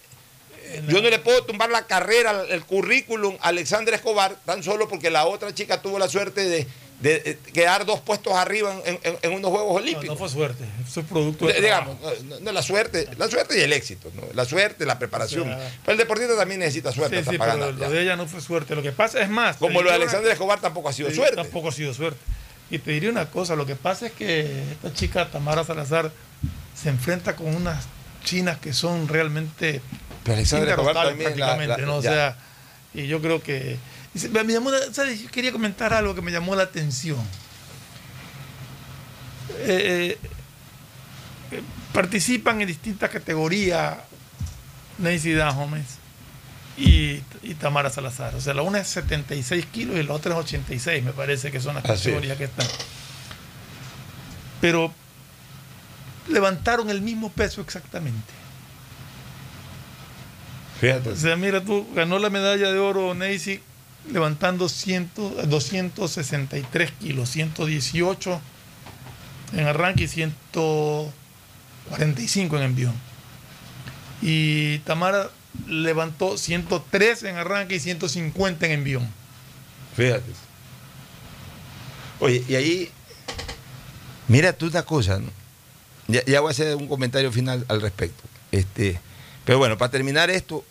yo no le puedo tumbar la carrera, el currículum a Alexandra Escobar tan solo porque la otra chica tuvo la suerte de, de, eh, quedar dos puestos arriba en, en- en unos Juegos Olímpicos. no fue suerte. Eso es producto de. Digamos, no, la suerte, la suerte y el éxito, ¿no? la suerte, la preparación. O sea, pero el deportista también necesita suerte Sí, sí, para pero ganar. lo de ella no fue suerte. Lo que pasa es más. Como lo de una- Escobar tampoco ha sido suerte. Tampoco ha sido suerte. Y te diría una cosa, lo que pasa es que esta chica Tamara Salazar se enfrenta con unas chinas que son realmente Pero Alexandra también prácticamente, la- ¿no? O ya. sea, y yo creo que me llamó ¿sabes? Yo quería comentar algo que me llamó la atención. Eh, eh, participan en distintas categorías Nancy Dahomes y, y Tamara Salazar. O sea, la una es 76 kilos y la otra es 86, me parece que son las Así es. categorías que están. Pero levantaron el mismo peso exactamente. Fíjate. O sea, mira tú, ganó la medalla de oro Nancy levantando 100, 263 kilos, 118 en arranque y 145 en envión. Y Tamara levantó 103 en arranque y 150 en envión. Fíjate. Oye, y ahí, mira tú una cosa. Ya, ya voy a hacer un comentario final al respecto. Este, pero bueno, para terminar esto,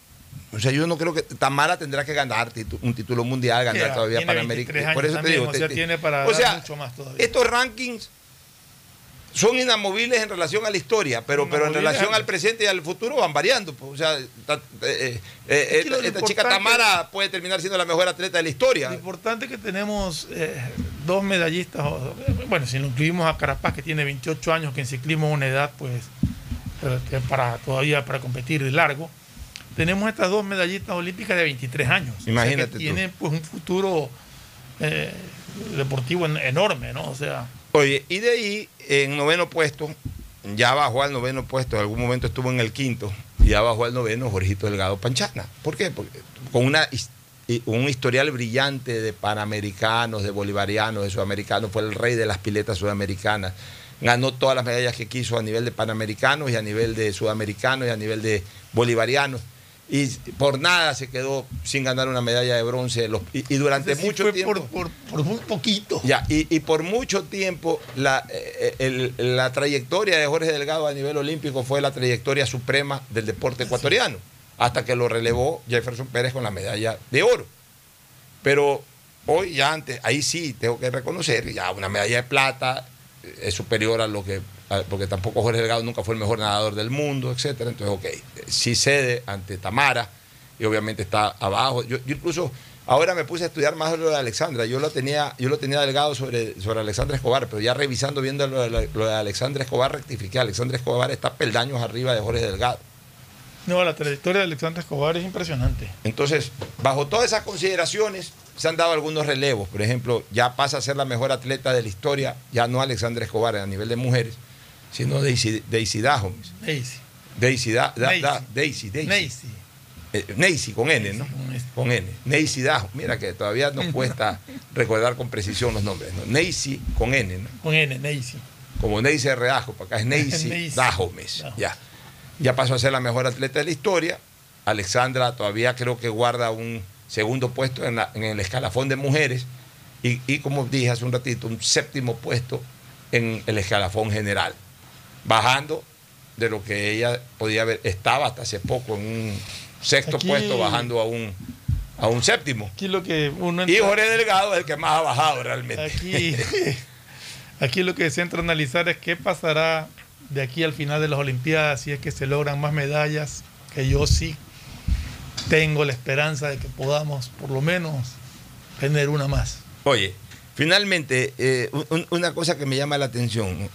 o sea, yo no creo que Tamara tendrá que ganar titu- un título mundial, ganar Ya, todavía. 23 Por eso te digo, o sea, te- tiene para o dar sea, mucho más todavía. Estos rankings son inamovibles en relación a la historia, pero, pero en relación al presente y al futuro van variando. pues. O sea, ta- eh, eh, Es lo esta, esta chica Tamara puede terminar siendo la mejor atleta de la historia. Lo importante es que tenemos eh, dos medallistas, bueno, si no incluimos a Carapaz, que tiene 28 años, que en ciclismo es una edad, pues, eh, para todavía para competir de largo. Tenemos estas dos medallistas olímpicas de 23 años. O sea, que Imagínate tú. tienen pues un futuro eh, deportivo en- enorme, ¿no? O sea, Oye, y de ahí, en noveno puesto, ya bajó al noveno puesto, en algún momento estuvo en el quinto, y ya bajó al noveno Jorgito Delgado Panchana. ¿Por qué? Porque con una, un historial brillante de panamericanos, de bolivarianos, de sudamericanos, fue el rey de las piletas sudamericanas. Ganó todas las medallas que quiso a nivel de panamericanos y a nivel de sudamericanos y a nivel de bolivarianos. Y por nada se quedó sin ganar una medalla de bronce. Y, y durante sí mucho fue tiempo. por, por, por muy poquito. Ya, y, y por mucho tiempo la, eh, el- la trayectoria de Jorge Delgado a nivel olímpico fue la trayectoria suprema del deporte ecuatoriano, hasta que lo relevó Jefferson Pérez con la medalla de oro. Pero hoy ya antes, ahí sí tengo que reconocer, ya una medalla de plata eh, es superior a lo que, porque tampoco Jorge Delgado nunca fue el mejor nadador del mundo, etcétera. Entonces, ok, sí cede ante Tamara y obviamente está abajo. Yo, yo incluso ahora me puse a estudiar más lo de Alexandra. Yo lo tenía, yo lo tenía delgado sobre, sobre Alexandra Escobar, pero ya revisando viendo lo de, lo de Alexandra Escobar, rectifiqué. Alexandra Escobar está peldaños arriba de Jorge Delgado. No, la trayectoria de Alexandra Escobar es impresionante. Entonces, bajo todas esas consideraciones, se han dado algunos relevos. Por ejemplo, ya pasa a ser la mejor atleta de la historia, ya no Alexandra Escobar a nivel de mujeres, sino Daisy, Daisy Dahomes. Daisy. Daisy, da, da- Neisy. da- Daisy, Daisy. Neisy. Eh, Neisy, con N, ¿no? con N. Neisy Dahomes. Mira que todavía nos cuesta [LAUGHS] recordar con precisión los nombres. ¿no? Neisy con N, ¿no? Con N, Neisy. Como Neisy Reajo, para acá es Neisy. [LAUGHS] Dahomes. Ya. ya pasó a ser la mejor atleta de la historia. Alexandra todavía creo que guarda un segundo puesto en, la- en el escalafón de mujeres y, y, como dije hace un ratito, un séptimo puesto en el escalafón general, bajando de lo que ella podía haber, estaba hasta hace poco en un sexto Aquí- puesto, bajando a un, a un séptimo. Aquí lo que uno Y Jorge Delgado es el que más ha bajado realmente. Aquí, [LAUGHS] [LAUGHS] aquí lo que se entra a analizar es qué pasará de aquí al final de las Olimpiadas si es que se logran más medallas, que yo sí tengo la esperanza de que podamos por lo menos tener una más. Oye, finalmente, eh, un- un- una cosa que me llama la atención.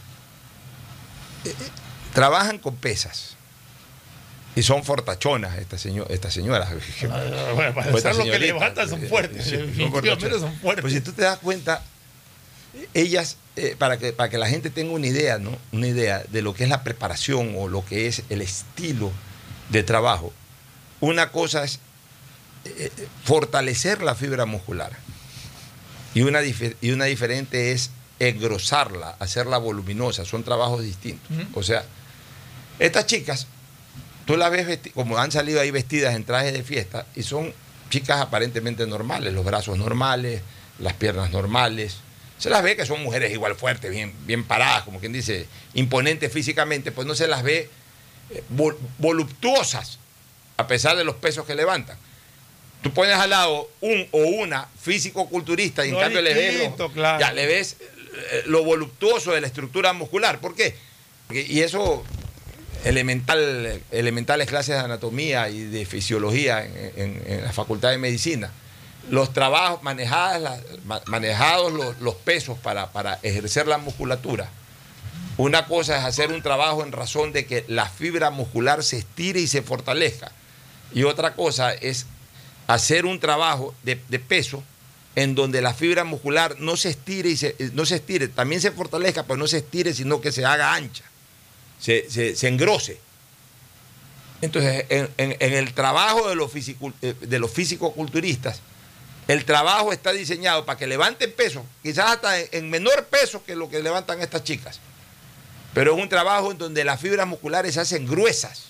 Trabajan con pesas. Y son fortachonas estas seño- estas señoras. [LAUGHS] Ah, bueno, para estas lo que levantan son fuertes, Sí, son definitivamente fortachonas. son fuertes. Pues si tú te das cuenta, ellas, eh, para, que, para que la gente tenga una idea, ¿no? Una idea de lo que es la preparación o lo que es el estilo de trabajo, una cosa es eh, eh, fortalecer la fibra muscular y una, y una diferente es engrosarla, hacerla voluminosa. Son trabajos distintos. O sea, estas chicas, tú las ves como han salido ahí vestidas en trajes de fiesta y son chicas aparentemente normales, los brazos normales, las piernas normales. Se las ve que son mujeres igual fuertes, bien, bien paradas, como quien dice, imponentes físicamente, pues no se las ve eh, vol- voluptuosas, a pesar de los pesos que levantan. Tú pones al lado un o una físico-culturista y en No, cambio le ves, claro. ya, le ves lo voluptuoso de la estructura muscular. ¿Por qué? Y eso elemental, elementales clases de anatomía y de fisiología en, la Facultad de Medicina los trabajos, manejados los, pesos para, para, ejercer la musculatura. Una cosa es hacer un trabajo en razón de que la fibra muscular se estire y se fortalezca. Y otra cosa es hacer un trabajo de, peso en donde la fibra muscular no se estire y se, no se estire, también se fortalezca, pero no se estire, sino que se haga ancha, se, se, engrose. Entonces, en, el trabajo de los, físico, eh, de los físico-culturistas, el trabajo está diseñado para que levanten peso, quizás hasta en menor peso que lo que levantan estas chicas. Pero es un trabajo en donde las fibras musculares se hacen gruesas,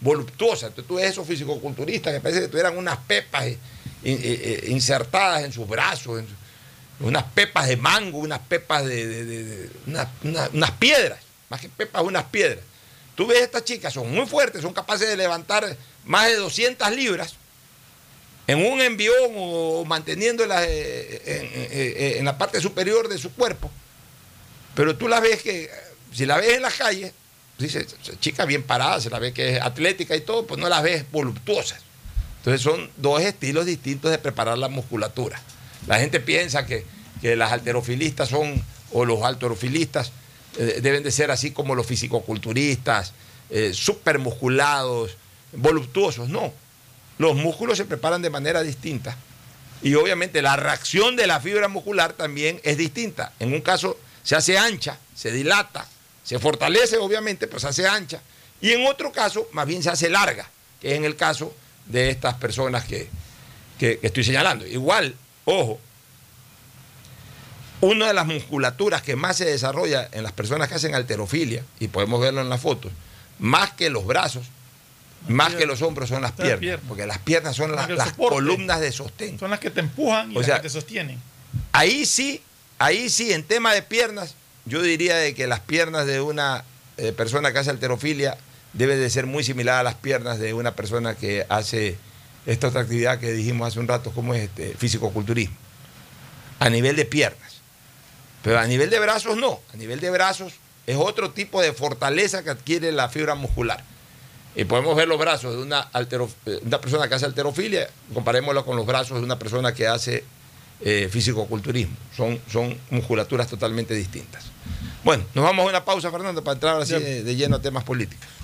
voluptuosas. Entonces tú ves esos fisicoculturistas que parece que tuvieran unas pepas eh, eh, eh, insertadas en sus brazos, unas pepas de mango, unas pepas de, unas piedras, más que pepas, unas piedras. Tú ves estas chicas, son muy fuertes, son capaces de levantar más de 200 libras en un envión o manteniéndolas eh, en, la parte superior de su cuerpo. Pero tú la ves que, si la ves en las calles, dice, chica bien parada, se la ve que es atlética y todo, pues no las ves voluptuosas. Entonces son dos estilos distintos de preparar la musculatura. La gente piensa que, las alterofilistas son, o los alterofilistas eh, deben de ser así como los fisicoculturistas, eh, súper musculados, voluptuosos. No, los músculos se preparan de manera distinta. Y obviamente la reacción de la fibra muscular también es distinta. En un caso se hace ancha, se dilata, se fortalece obviamente, pero se hace ancha. Y en otro caso más bien se hace larga, que es en el caso de estas personas que, estoy señalando. Igual, ojo, una de las musculaturas que más se desarrolla en las personas que hacen alterofilia, y podemos verlo en las fotos, más que los brazos, más que los hombros son las piernas, porque las piernas son las, columnas de sostén. Son las que te empujan y las que te sostienen. Ahí sí, ahí sí, en tema de piernas, yo diría de que las piernas de una eh, persona que hace alterofilia deben de ser muy similar a las piernas de una persona que hace esta otra actividad que dijimos hace un rato, como es este físico-culturismo. A nivel de piernas. Pero a nivel de brazos no. A nivel de brazos es otro tipo de fortaleza que adquiere la fibra muscular. Y podemos ver los brazos de una, una persona que hace alterofilia, comparémoslo con los brazos de una persona que hace eh, fisicoculturismo. Son, son musculaturas totalmente distintas. Bueno, nos vamos a una pausa, Fernando, para entrar así de, lleno a temas políticos.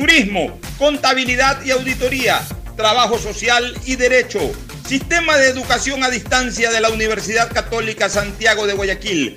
turismo, contabilidad y auditoría, trabajo social y derecho. Sistema de educación a distancia de la Universidad Católica Santiago de Guayaquil,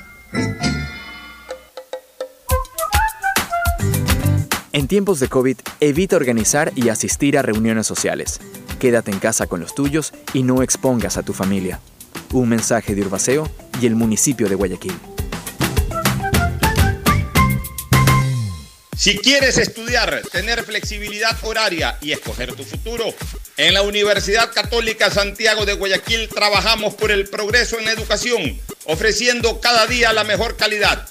En tiempos de COVID, evita organizar y asistir a reuniones sociales. Quédate en casa con los tuyos y no expongas a tu familia. Un mensaje de Urbaceo y el municipio de Guayaquil. Si quieres estudiar, tener flexibilidad horaria y escoger tu futuro, en la Universidad Católica Santiago de Guayaquil trabajamos por el progreso en educación, ofreciendo cada día la mejor calidad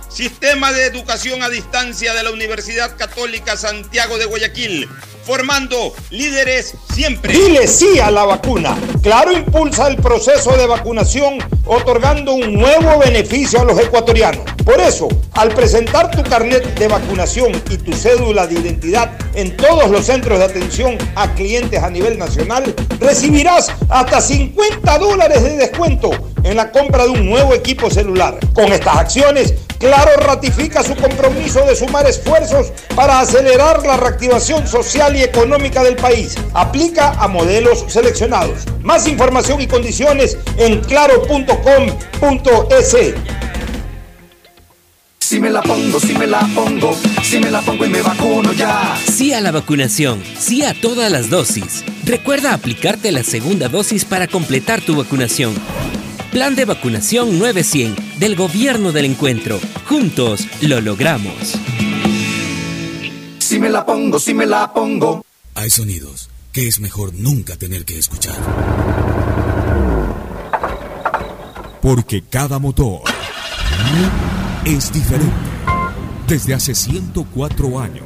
Sistema de Educación a Distancia de la Universidad Católica Santiago de Guayaquil formando líderes siempre. Dile sí a la vacuna. Claro impulsa el proceso de vacunación otorgando un nuevo beneficio a los ecuatorianos. Por eso, al presentar tu carnet de vacunación y tu cédula de identidad en todos los centros de atención a clientes a nivel nacional, recibirás hasta 50 dólares de descuento en la compra de un nuevo equipo celular. Con estas acciones, Claro ratifica su compromiso de sumar esfuerzos para acelerar la reactivación social y económica del país. Aplica a modelos seleccionados. Más información y condiciones en claro.com.es. Si me la pongo, si me la pongo, si me la pongo y me vacuno ya. Sí a la vacunación, sí a todas las dosis. Recuerda aplicarte la segunda dosis para completar tu vacunación. Plan de vacunación 900 del Gobierno del Encuentro. Juntos lo logramos. Si me la pongo, si me la pongo. Hay sonidos que es mejor nunca tener que escuchar. Porque cada motor es diferente. Desde hace 104 años,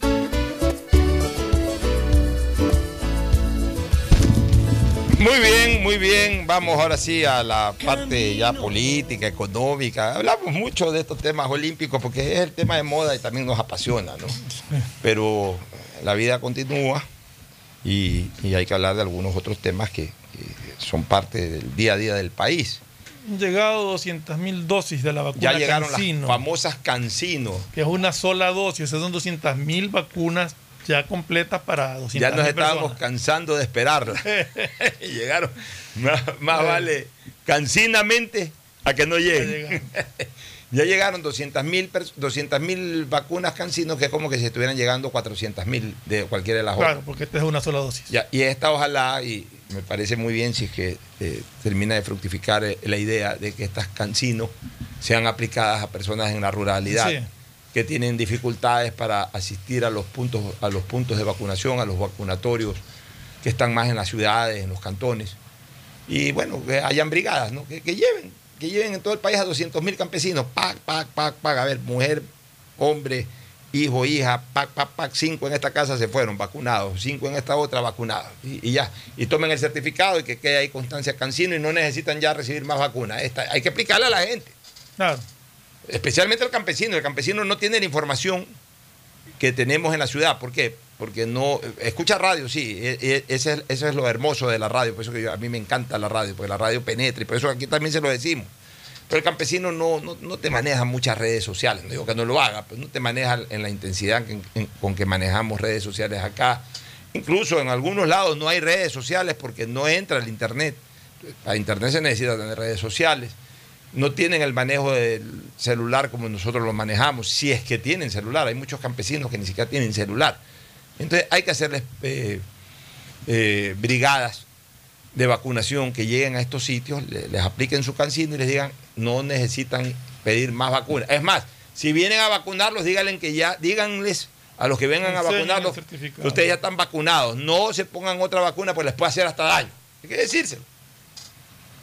Muy bien, muy bien. Vamos ahora sí a la parte ya política, económica. Hablamos mucho de estos temas olímpicos porque es el tema de moda y también nos apasiona, ¿no? Pero la vida continúa y, hay que hablar de algunos otros temas que, son parte del día a día del país. Han llegado 200 mil dosis de la vacuna Ya llegaron las famosas Cancino. Que es una sola dosis, esas son 200 mil vacunas ya completa para 200 Ya nos estábamos cansando de esperarla. [LAUGHS] [LAUGHS] llegaron. Más, vale cansinamente a que no lleguen. [LAUGHS] Ya, llegaron 200 mil vacunas cansinos que es como que si estuvieran llegando 400 mil de cualquiera de las otras. Claro, porque esta es una sola dosis. y esta ojalá, y me parece muy bien si es que eh, termina de fructificar eh, la idea de que estas cansinos sean aplicadas a personas en la ruralidad. Sí que tienen dificultades para asistir a los puntos, a los puntos de vacunación, a los vacunatorios que están más en las ciudades, en los cantones. Y bueno, que hayan brigadas, ¿no? que, lleven, que lleven en todo el país a 200 mil campesinos, pac, pac, pac, pac, a ver, mujer, hombre, hijo, hija, pac, pac, pac, cinco en esta casa se fueron vacunados, cinco en esta otra vacunados, y, ya, y tomen el certificado y que quede ahí constancia cansino y no necesitan ya recibir más vacunas. hay que explicarle a la gente. Claro especialmente el campesino. El campesino no tiene la información que tenemos en la ciudad. ¿Por qué? Porque no. Escucha radio, sí. E, e, ese es, lo hermoso de la radio. Por eso que a mí me encanta la radio, porque la radio penetra y por eso aquí también se lo decimos. Pero el campesino no, no, te maneja muchas redes sociales. No digo que no lo haga, pero no te maneja en la intensidad con que manejamos redes sociales acá. Incluso en algunos lados no hay redes sociales porque no entra el Internet. Para Internet se necesita tener redes sociales no tienen el manejo del celular como nosotros lo manejamos, si es que tienen celular. Hay muchos campesinos que ni siquiera tienen celular. Entonces hay que hacerles eh, eh, brigadas de vacunación que lleguen a estos sitios, les, apliquen su cancino y les digan, no necesitan pedir más vacunas. Es más, si vienen a vacunarlos, díganle que ya, díganles a los que vengan a vacunarlos, que ustedes ya están vacunados. No se pongan otra vacuna, pues les puede hacer hasta daño. Hay que decírselo.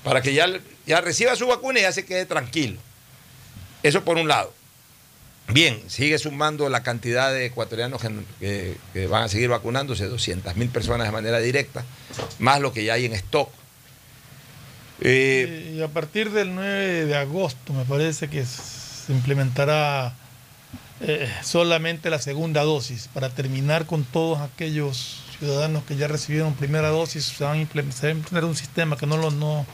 Para que ya ya reciba su vacuna y ya se quede tranquilo. Eso por un lado. Bien, sigue sumando la cantidad de ecuatorianos que, van a seguir vacunándose, 200 mil personas de manera directa, más lo que ya hay en stock. Eh, y a partir del 9 de agosto me parece que se implementará eh, solamente la segunda dosis para terminar con todos aquellos ciudadanos que ya recibieron primera dosis. Se va a implementar un sistema que no lo no,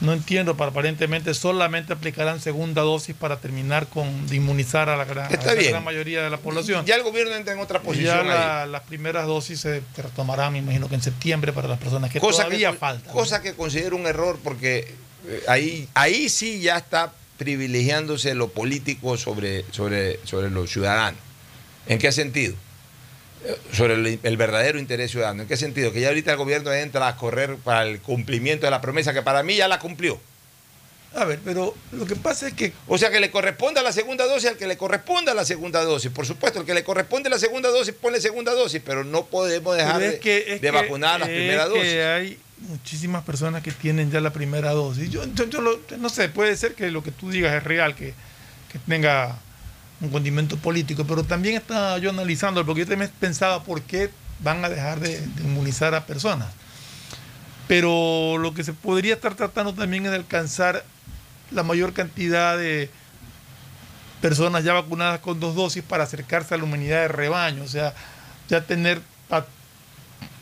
no entiendo, pero aparentemente solamente aplicarán segunda dosis para terminar con de inmunizar a la, gran, Está a la bien. gran mayoría de la población. Ya el gobierno entra en otra Y posición. ya la- las primeras dosis se retomarán, me imagino que en septiembre para las personas que cosa todavía que, falta. Cosa que considero un error porque eh, ahí, ahí sí ya está privilegiándose lo político sobre, sobre, sobre los ciudadanos. ¿En qué sentido? Sobre el, el verdadero interés ciudadano. ¿En qué sentido? Que ya ahorita el gobierno entra a correr para el cumplimiento de la promesa que para mí ya la cumplió. A ver, pero lo que pasa es que O sea, que le corresponda la segunda dosis al que le corresponda la segunda dosis. Por supuesto, el que le corresponde la segunda dosis, pone segunda dosis, pero no podemos dejar de, es que- es de que- vacunar a las primeras que dosis. hay muchísimas personas que tienen ya la primera dosis. Yo, yo- yo lo- no sé, puede ser que lo que tú digas es real, que, que tenga un condimento político, pero también estaba yo analizando, porque yo también pensaba por qué van a dejar de, de inmunizar a personas. Pero lo que se podría estar tratando también es de alcanzar la mayor cantidad de personas ya vacunadas con dos dosis para acercarse a la humanidad de rebaño, o sea, ya tener a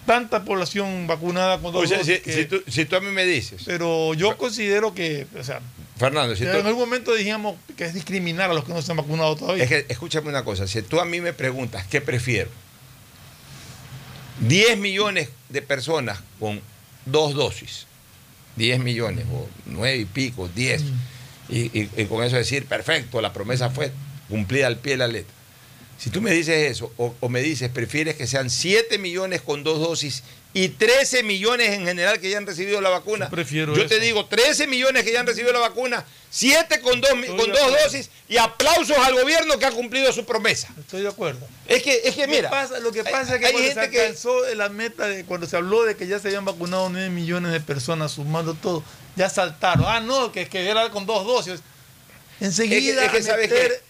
tanta población vacunada con dos O sea, dosis. si, que- si tú, si tú a mí me dices, pero yo considero que, o sea, Fernando, si en algún momento dijimos que es discriminar a los que no se han vacunado todavía. es que escúchame una cosa, si tú a mí me preguntas qué prefiero, 10 millones de personas con dos dosis, 10 millones o 9 y pico, 10, y, y- y con eso decir, perfecto, la promesa fue cumplida al pie de la letra. Si tú me dices eso, o, o me dices, prefieres que sean 7 millones con dos dosis y 13 millones en general que ya han recibido la vacuna, prefiero yo te eso. digo, 13 millones que ya han recibido la vacuna, 7 con dos, Estoy con dos dosis y aplausos al gobierno que ha cumplido su promesa. Estoy de acuerdo. Es que, es que mira, Lo que pasa, lo que pasa es que hay cuando gente se que- alcanzó la meta de cuando se habló de que ya se habían vacunado 9 millones de personas sumando todo, ya saltaron. Ah, no, que, que era con dos dosis. Enseguida Es que- es que.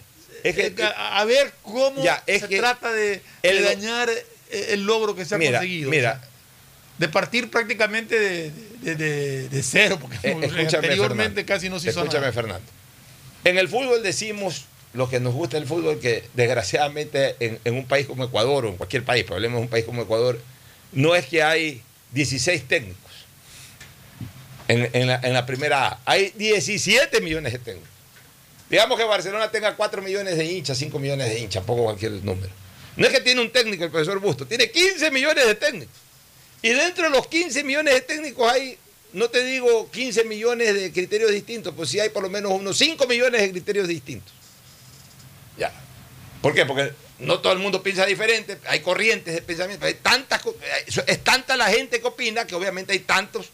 Es que- eh, a, a ver cómo Ya, es se que trata de, el- de dañar eh, el logro que se ha Mira, conseguido. mira. O sea, de partir prácticamente de, de- de- de cero, porque Eh, anteriormente Fernando. casi no se hizo Escúchame, nada. Fernando. En el fútbol decimos lo que nos gusta el fútbol, que desgraciadamente en, en un país como Ecuador, o en cualquier país, pero hablemos de un país como Ecuador, no es que hay 16 técnicos en, en la, en la primera A. Hay 17 millones de técnicos. Digamos que Barcelona tenga 4 millones de hinchas, 5 millones de hinchas, poco cualquier número. No es que tiene un técnico el profesor Busto, tiene 15 millones de técnicos. Y dentro de los 15 millones de técnicos hay, no te digo 15 millones de criterios distintos, pues sí hay por lo menos unos 5 millones de criterios distintos. Ya. ¿Por qué? Porque no todo el mundo piensa diferente, hay corrientes de pensamiento, hay tantas, hay- es tanta la gente que opina que obviamente hay tantos,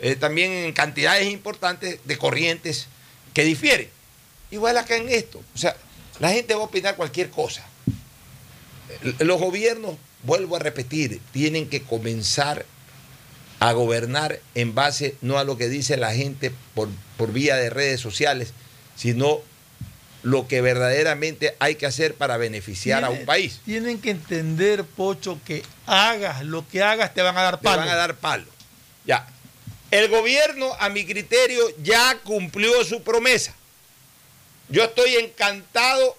eh, también en cantidades importantes de corrientes que difieren. Igual acá en esto, o sea, la gente va a opinar cualquier cosa. Los gobiernos, vuelvo a repetir, tienen que comenzar a gobernar en base no a lo que dice la gente por, por vía de redes sociales, sino lo que verdaderamente hay que hacer para beneficiar a un país. Tienen que entender, Pocho, que hagas lo que hagas, te van a dar Te palo. van a dar palo. Ya. El gobierno, a mi criterio, ya cumplió su promesa. Yo estoy encantado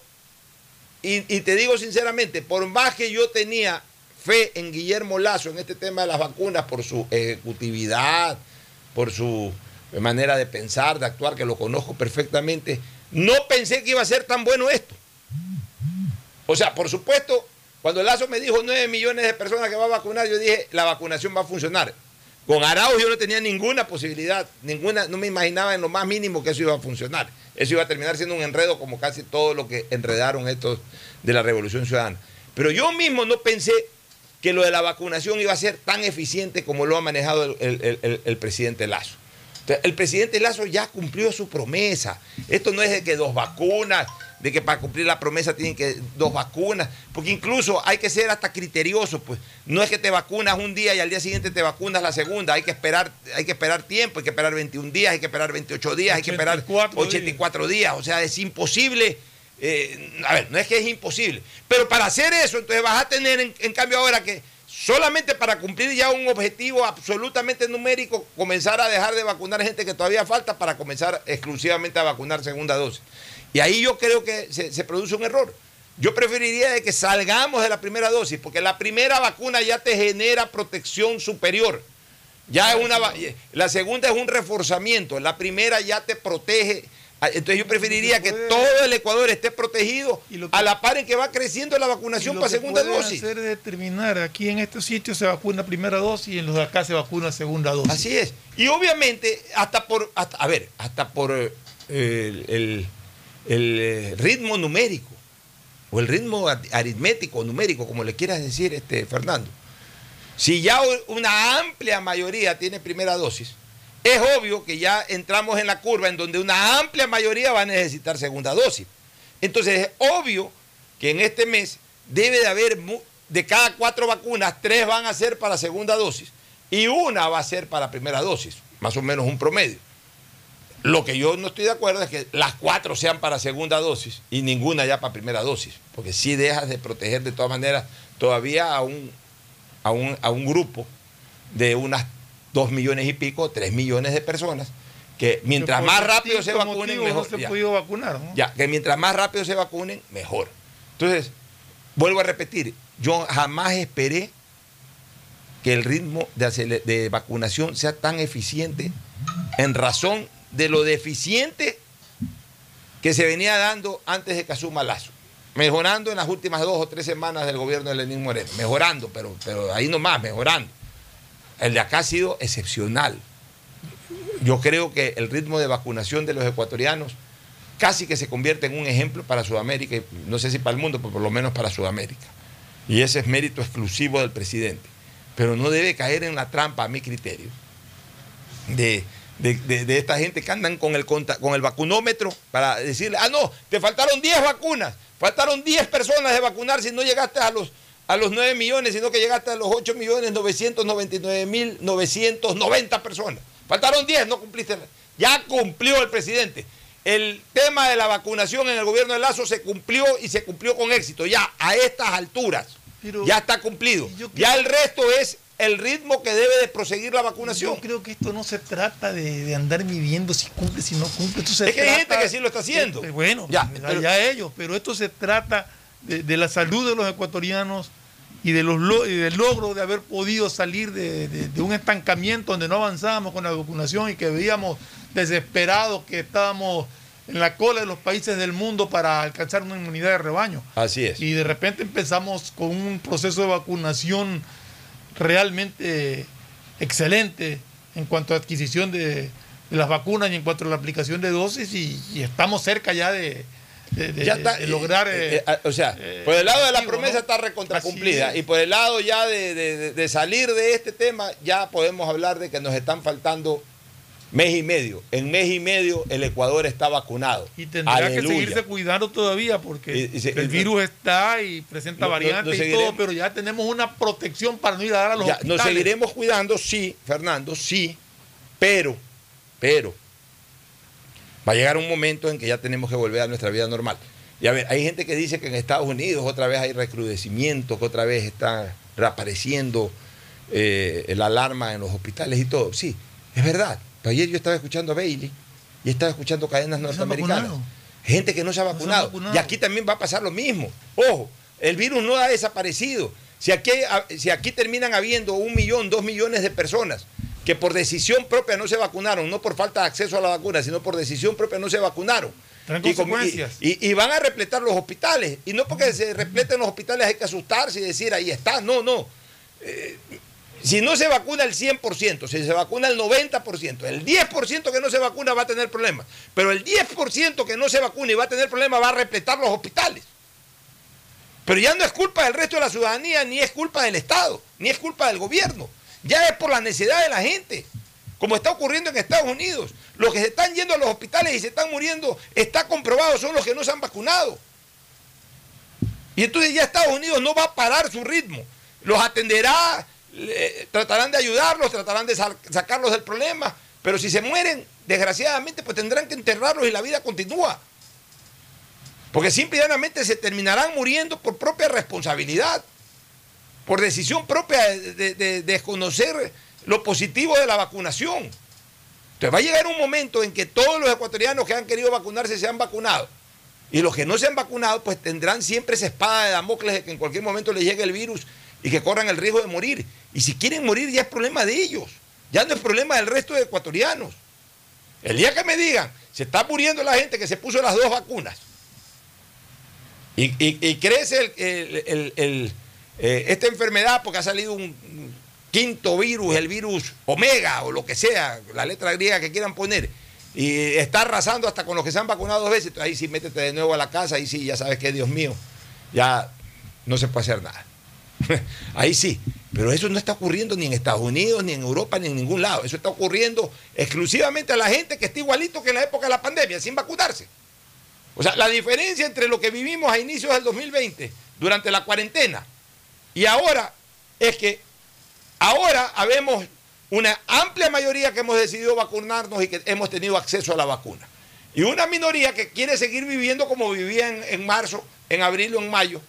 y, y te digo sinceramente, por más que yo tenía fe en Guillermo Lazo en este tema de las vacunas, por su ejecutividad, por su manera de pensar, de actuar, que lo conozco perfectamente, no pensé que iba a ser tan bueno esto. O sea, por supuesto, cuando Lazo me dijo 9 millones de personas que va a vacunar, yo dije, la vacunación va a funcionar. Con Arauz yo no tenía ninguna posibilidad, ninguna, no me imaginaba en lo más mínimo que eso iba a funcionar. Eso iba a terminar siendo un enredo como casi todo lo que enredaron estos de la Revolución Ciudadana. Pero yo mismo no pensé que lo de la vacunación iba a ser tan eficiente como lo ha manejado el, el- el- el presidente Lazo. Entonces, el presidente Lazo ya cumplió su promesa. Esto no es de que dos vacunas, de que para cumplir la promesa tienen que dos vacunas, porque incluso hay que ser hasta criterioso, pues no es que te vacunas un día y al día siguiente te vacunas la segunda, hay que esperar, hay que esperar tiempo, hay que esperar 21 días, hay que esperar 28 días, hay que esperar 84 84 días, o sea, es imposible. Eh, a ver, no es que es imposible, pero para hacer eso, entonces vas a tener en, cambio ahora que solamente para cumplir ya un objetivo absolutamente numérico, comenzar a dejar de vacunar gente que todavía falta para comenzar exclusivamente a vacunar segunda dosis. Y ahí yo creo que se, se produce un error. Yo preferiría de que salgamos de la primera dosis, porque la primera vacuna ya te genera protección superior. Ya es una la segunda es un reforzamiento, la primera ya te protege. Ah, Entonces yo preferiría que todo el Ecuador esté protegido a la par en que va creciendo la vacunación Lo para que segunda dosis. hacer es determinar, aquí en estos sitios se vacuna primera dosis y en los de acá se vacuna segunda dosis. Así es. Y obviamente, hasta por, hasta- a ver, hasta por eh, el, el- el, eh, ritmo numérico, o el ritmo ar- aritmético, numérico, como le quieras decir, este, Fernando. Si ya una amplia mayoría tiene primera dosis, es obvio que ya entramos en la curva en donde una amplia mayoría va a necesitar segunda dosis. Entonces es obvio que en este mes debe de haber, de cada cuatro vacunas, tres van a ser para segunda dosis y una va a ser para primera dosis, más o menos un promedio. Lo que yo no estoy de acuerdo es que las cuatro sean para segunda dosis y ninguna ya para primera dosis, porque sí dejas de proteger de todas maneras todavía a un, a un, a un grupo de unas dos millones y pico, tres millones de personas, que mientras más rápido se vacunen, mejor. No se Ya. ha podido vacunar, ¿no? Ya, que mientras más rápido se vacunen, mejor. Entonces, vuelvo a repetir, yo jamás esperé que el ritmo de vacunación sea tan eficiente en razón de lo deficiente que se venía dando antes de que asuma Lazo. Mejorando en las últimas dos o tres semanas del gobierno de Lenín Moreno. Mejorando, pero, pero ahí nomás, mejorando. El de acá ha sido excepcional. Yo creo que el ritmo de vacunación de los ecuatorianos casi que se convierte en un ejemplo para Sudamérica, y no sé si para el mundo, pero por lo menos para Sudamérica. Y ese es mérito exclusivo del presidente. Pero no debe caer en la trampa, a mi criterio, de, de- de- esta gente que andan con el, con el vacunómetro para decirle, ah, no, te faltaron 10 vacunas, faltaron 10 personas de vacunar si no llegaste a los, a los 9 millones, sino que llegaste a los 8 millones 999 mil 990 personas. Faltaron 10, no cumpliste. Ya cumplió el presidente. El tema de la vacunación en el gobierno de Lazo se cumplió y se cumplió con éxito. Ya a estas alturas Pero- ya está cumplido. Ya el resto es el ritmo que debe de proseguir la vacunación. Yo creo que esto no se trata de, de andar midiendo si cumple, si no cumple. Esto se Es que hay gente que sí lo está haciendo. Eh, Bueno, Ya, ya, ellos, pero esto se trata de, de la salud de los ecuatorianos y, de los lo- y del logro de haber podido salir de, de- de un estancamiento donde no avanzábamos con la vacunación y que veíamos desesperados que estábamos en la cola de los países del mundo para alcanzar una inmunidad de rebaño. Así es. Y de repente empezamos con un proceso de vacunación realmente excelente en cuanto a adquisición de, de las vacunas y en cuanto a la aplicación de dosis y, y estamos cerca ya de, de- de- Ya está, de lograr... eh, eh, eh, o sea, por el lado de la promesa ¿no? está recontracumplida es. y por el lado ya de, salir de este tema ya podemos hablar de que nos están faltando mes y medio. En mes y medio el Ecuador está vacunado. Y tendrá Aleluya. que seguirse cuidando todavía porque Y- y se- el virus está y presenta variantes y todo, pero ya tenemos una protección para no ir a dar a los Ya, hospitales. nos seguiremos cuidando, sí, Fernando, sí, pero, pero, va a llegar un momento en que ya tenemos que volver a nuestra vida normal. Y a ver, hay gente que dice que en Estados Unidos otra vez hay recrudecimiento, que otra vez está reapareciendo eh, la alarma en los hospitales y todo. Sí, es verdad. Pero ayer yo estaba escuchando a Bailey y estaba escuchando cadenas norteamericanas. vacunado. Gente que no se ha se han vacunado. vacunado. Y aquí también va a pasar lo mismo. Ojo, el virus no ha desaparecido. Si aquí, si aquí terminan habiendo un millón, dos millones de personas que por decisión propia no se vacunaron, no por falta de acceso a la vacuna, sino por decisión propia no se vacunaron. Y consecuencias. Y, y van a repletar los hospitales. Y no porque se repleten los hospitales hay que asustarse y decir ahí está. No, no. Eh, si no se vacuna el 100%, si se vacuna el 90%, el 10% que no se vacuna va a tener problemas. Pero el 10% que no se vacuna y va a tener problemas va a repletar los hospitales. Pero ya no es culpa del resto de la ciudadanía, ni es culpa del Estado, ni es culpa del gobierno. Ya es por la necesidad de la gente. Como está ocurriendo en Estados Unidos. Los que se están yendo a los hospitales y se están muriendo, está comprobado, son los que no se han vacunado. Y entonces ya Estados Unidos no va a parar su ritmo. Los atenderá, tratarán de ayudarlos, tratarán de sa- sacarlos del problema. Pero si se mueren, desgraciadamente, pues tendrán que enterrarlos y la vida continúa. Porque simple y llanamente se terminarán muriendo por propia responsabilidad, por decisión propia de, de- de desconocer lo positivo de la vacunación. Entonces va a llegar un momento en que todos los ecuatorianos que han querido vacunarse se han vacunado. Y los que no se han vacunado, pues tendrán siempre esa espada de Damocles de que en cualquier momento les llegue el virus y que corran el riesgo de morir. Y si quieren morir ya es problema de ellos, ya no es problema del resto de ecuatorianos. El día que me digan, se está muriendo la gente que se puso las dos vacunas y, crece eh, esta enfermedad porque ha salido un quinto virus, el virus omega o lo que sea, la letra griega que quieran poner, y está arrasando hasta con los que se han vacunado dos veces, ahí sí métete de nuevo a la casa, ahí sí, ya sabes que Dios mío, ya no se puede hacer nada. [LAUGHS] Ahí sí, pero eso no está ocurriendo ni en Estados Unidos, ni en Europa, ni en ningún lado. Eso está ocurriendo exclusivamente a la gente que está igualito que en la época de la pandemia, sin vacunarse. O sea, la diferencia entre lo que vivimos a inicios del 2020, durante la cuarentena, y ahora es que ahora habemos una amplia mayoría que hemos decidido vacunarnos y que hemos tenido acceso a la vacuna. Y una minoría que quiere seguir viviendo como vivía en, marzo, en abril o en mayo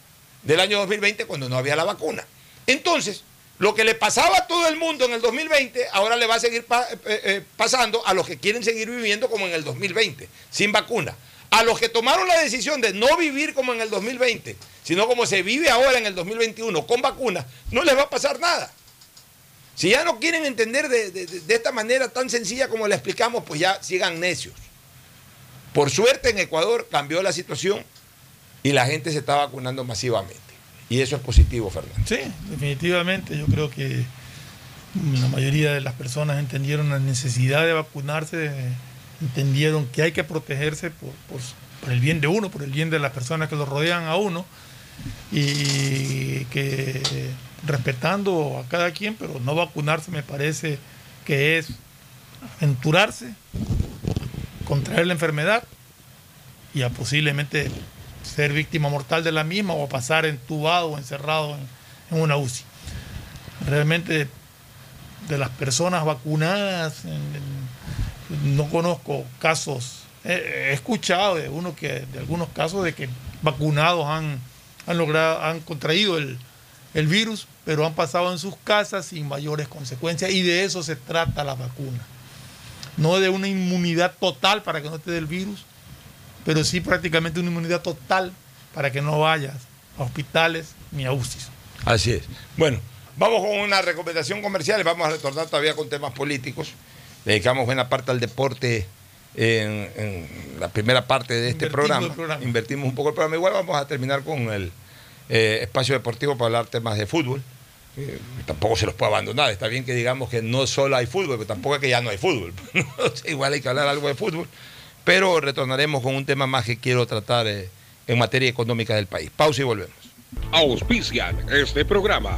del año 2020 cuando no había la vacuna. Entonces, lo que le pasaba a todo el mundo en el 2020, ahora le va a seguir eh, eh, pasando a los que quieren seguir viviendo como en el 2020, sin vacuna. A los que tomaron la decisión de no vivir como en el 2020, sino como se vive ahora en el 2021 con vacuna, no les va a pasar nada. Si ya no quieren entender de, esta manera tan sencilla como le explicamos, pues ya sigan necios. Por suerte en Ecuador cambió la situación y la gente se está vacunando masivamente. Y eso es positivo, Fernando. Sí, definitivamente. Yo creo que la mayoría de las personas entendieron la necesidad de vacunarse, entendieron que hay que protegerse por, el bien de uno, por el bien de las personas que lo rodean a uno, y que respetando a cada quien, pero no vacunarse me parece que es aventurarse, contraer la enfermedad y a posiblemente ser víctima mortal de la misma o pasar entubado o encerrado en, una UCI. Realmente de las personas vacunadas, no conozco casos, he, escuchado de uno que, de algunos casos de que vacunados han, han logrado, han contraído el, el virus, pero han pasado en sus casas sin mayores consecuencias y de eso se trata la vacuna. No de una inmunidad total para que no te dé el virus, pero sí prácticamente una inmunidad total para que no vayas a hospitales ni a UCI. Así es. Bueno, vamos con una recomendación comercial y vamos a retornar todavía con temas políticos. Dedicamos buena parte al deporte en, la primera parte de este programa. programa. Invertimos un poco el programa. Igual vamos a terminar con el eh, espacio deportivo para hablar temas de fútbol. tampoco se los puede abandonar. Está bien que digamos que no solo hay fútbol, pero tampoco es que ya no hay fútbol. [LAUGHS] Igual hay que hablar algo de fútbol. Pero retornaremos con un tema más que quiero tratar eh, en materia económica del país. Pausa y volvemos. Auspician este programa.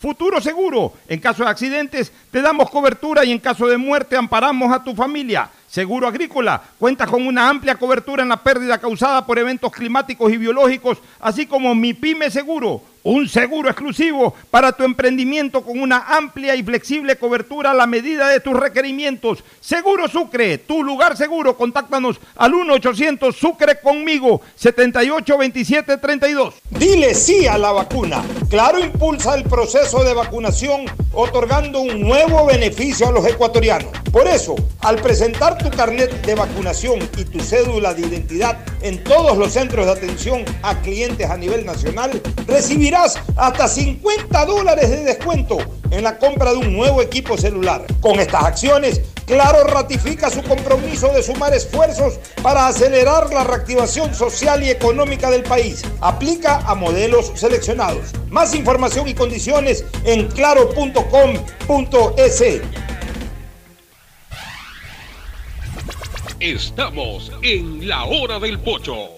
Futuro Seguro. En caso de accidentes, te damos cobertura y en caso de muerte, amparamos a tu familia. Seguro Agrícola cuenta con una amplia cobertura en la pérdida causada por eventos climáticos y biológicos, así como Mi Pyme Seguro un seguro exclusivo para tu emprendimiento con una amplia y flexible cobertura a la medida de tus requerimientos. Seguro Sucre, tu lugar seguro. Contáctanos al 1-800 Sucre conmigo, 782732. Dile sí a la vacuna. Claro impulsa el proceso de vacunación otorgando un nuevo beneficio a los ecuatorianos. Por eso, al presentar tu carnet de vacunación y tu cédula de identidad en todos los centros de atención a clientes a nivel nacional, recibirás hasta 50 dólares de descuento en la compra de un nuevo equipo celular. Con estas acciones, Claro ratifica su compromiso de sumar esfuerzos para acelerar la reactivación social y económica del país. Aplica a modelos seleccionados. Más información y condiciones en claro.com.es. Estamos en la hora del pocho.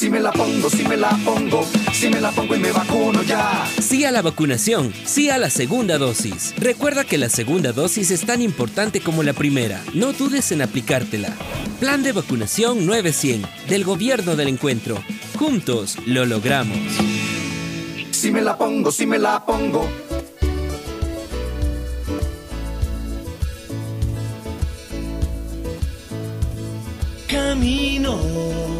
Si me la pongo, si me la pongo, si me la pongo y me vacuno ya. Sí a la vacunación, sí a la segunda dosis. Recuerda que la segunda dosis es tan importante como la primera. No dudes en aplicártela. Plan de vacunación 900 del Gobierno del Encuentro. Juntos lo logramos. Si me la pongo, si me la pongo. Camino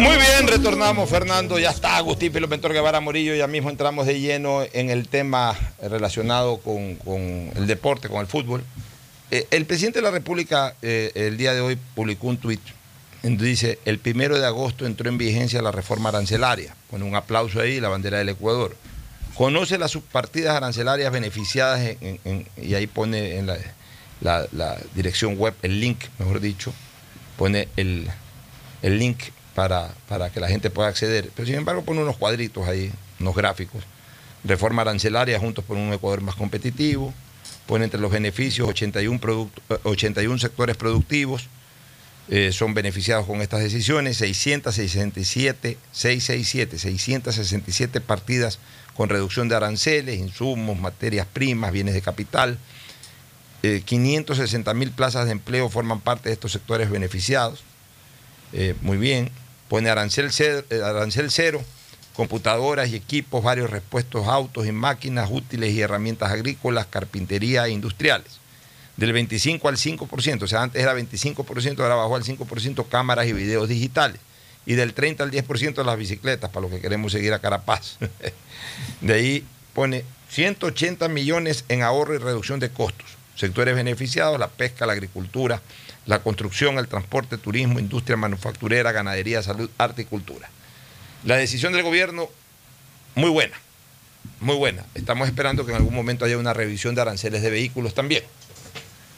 Muy bien, retornamos, Fernando. Ya está Agustín Pilopentor Guevara Morillo. Ya mismo entramos de lleno en el tema relacionado con, con el deporte, con el fútbol. Eh, el presidente de la República eh, el día de hoy publicó un tuit dice, el primero de agosto entró en vigencia la reforma arancelaria. Pone un aplauso ahí, la bandera del Ecuador. Conoce las subpartidas arancelarias beneficiadas en- en- y ahí pone en la, la- la dirección web, el link, mejor dicho, pone el, el link para, para que la gente pueda acceder. Pero sin embargo pone unos cuadritos ahí, unos gráficos. Reforma arancelaria juntos por un Ecuador más competitivo. Pone entre los beneficios 81, producto- eh, 81 sectores productivos. eh, son beneficiados con estas decisiones, 667, 667, 667 partidas con reducción de aranceles, insumos, materias primas, bienes de capital. Eh, 560 mil plazas de empleo forman parte de estos sectores beneficiados. Eh, muy bien. Pone arancel cero, eh, arancel cero, computadoras y equipos, varios repuestos, autos y máquinas útiles y herramientas agrícolas, carpintería e industriales. Del 25 al 5%, o sea, antes era 25%, ahora bajó al 5% cámaras y videos digitales. Y del 30 al 10% las bicicletas, para los que queremos seguir a Carapaz. [LAUGHS] De ahí pone 180 millones en ahorro y reducción de costos. Sectores beneficiados, la pesca, la agricultura, la construcción, el transporte, turismo, industria manufacturera, ganadería, salud, arte y cultura. La decisión del gobierno, muy buena, muy buena. Estamos esperando que en algún momento haya una revisión de aranceles de vehículos también.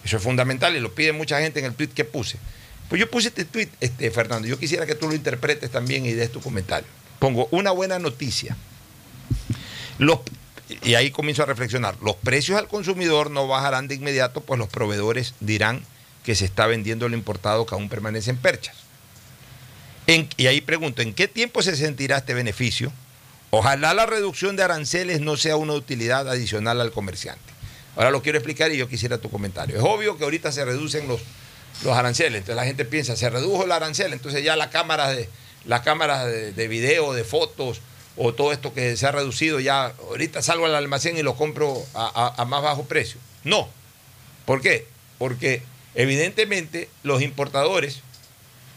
Eso es fundamental y lo pide mucha gente en el tweet que puse. Pues yo puse este tweet, este, Fernando, yo quisiera que tú lo interpretes también y des tu comentario. Pongo una buena noticia. Los, y ahí comienzo a reflexionar. Los precios al consumidor no bajarán de inmediato, pues los proveedores dirán que se está vendiendo lo importado que aún permanece en perchas. Y ahí pregunto, ¿en qué tiempo se sentirá este beneficio? Ojalá la reducción de aranceles no sea una utilidad adicional al comerciante. Ahora lo quiero explicar y yo quisiera tu comentario. Es obvio que ahorita se reducen los, los aranceles, entonces la gente piensa, se redujo el arancel, entonces ya las cámaras de, las cámaras de video, de fotos, o todo esto que se ha reducido, ya ahorita salgo al almacén y lo compro a, más bajo precio. No. ¿Por qué? Porque evidentemente los importadores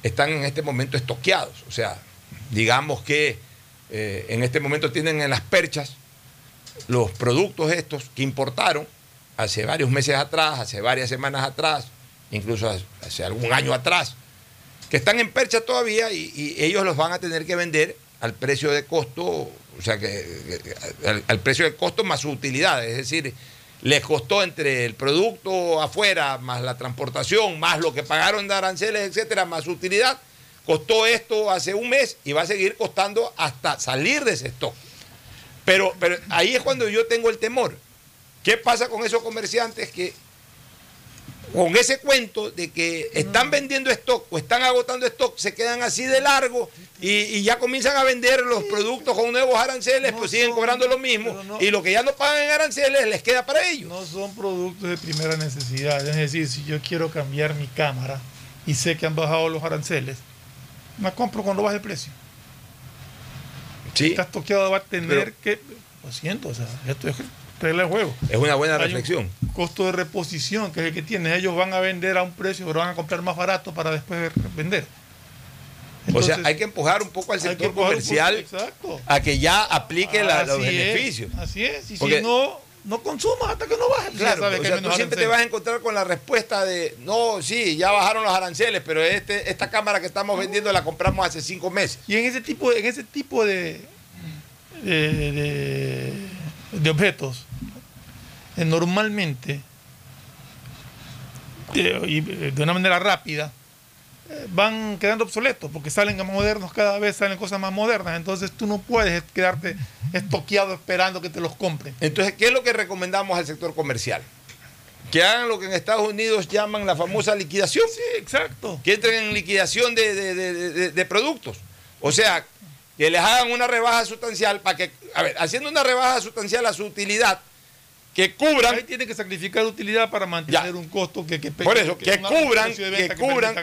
están en este momento estoqueados. O sea, digamos que eh, en este momento tienen en las perchas los productos estos que importaron hace varios meses atrás, hace varias semanas atrás, incluso hace- algún año atrás, que están en percha todavía y ellos los van a tener que vender al precio de costo, o sea, que, al precio de costo más su utilidad, es decir, les costó entre el producto afuera, más la transportación, más lo que pagaron de aranceles, etcétera, más su utilidad, costó esto hace un mes y va a seguir costando hasta salir de ese stock. Pero, pero ahí es cuando yo tengo el temor. ¿Qué pasa con esos comerciantes que con ese cuento de que están vendiendo stock o están agotando stock, se quedan así de largo y, y ya comienzan a vender los productos con nuevos aranceles, pues siguen cobrando lo mismo y lo que ya no pagan en aranceles les queda para ellos. No son productos de primera necesidad. Es decir, si yo quiero cambiar mi cámara y sé que han bajado los aranceles, me compro cuando baje el precio. Sí. Estás toqueado va a tener Pero- que. Lo siento, o sea, esto es regla de juego. Es una buena Hay un reflexión. costo de reposición, que es el que tienen. Ellos van a vender a un precio, pero van a comprar más barato para después vender. o sea, hay que empujar un poco al sector poco- comercial a que ya aplique la- los es, beneficios. así es. Y Porque- si no, no consumas hasta que no baje. ya Claro, o sea, tú siempre te vas a encontrar con la respuesta de, no, sí, ya bajaron los aranceles, pero este, esta cámara que estamos vendiendo la compramos hace cinco meses. Y en ese tipo, en ese tipo de, de, de- de objetos, normalmente, eh, y eh, de una manera rápida, eh, van quedando obsoletos porque salen más modernos cada vez, salen cosas más modernas. Entonces tú no puedes quedarte estoqueado esperando que te los compren. Entonces, ¿qué es lo que recomendamos al sector comercial? Que hagan lo que en Estados Unidos llaman la famosa liquidación. Sí, exacto. Que entren en liquidación de, de- de- de- de productos. O sea, que les hagan una rebaja sustancial para que, a ver, haciendo una rebaja sustancial a su utilidad, que cubran. Ahí tienen que sacrificar utilidad para mantener un costo que, que Por eso, que, un cubran, que cubran,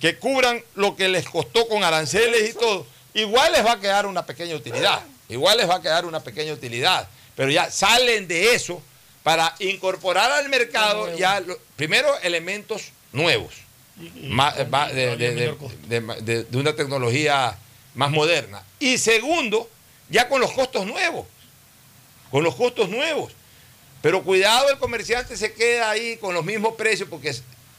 que cubran lo que les costó con aranceles y todo. Igual les va a quedar una pequeña utilidad. Igual les va a quedar una pequeña utilidad. Pero ya salen de eso para incorporar al mercado ya lo- primero elementos nuevos. más- va- de, de- de- de- de- de una tecnología más moderna. Y segundo, ya con los costos nuevos. Con los costos nuevos. Pero cuidado, el comerciante se queda ahí con los mismos precios porque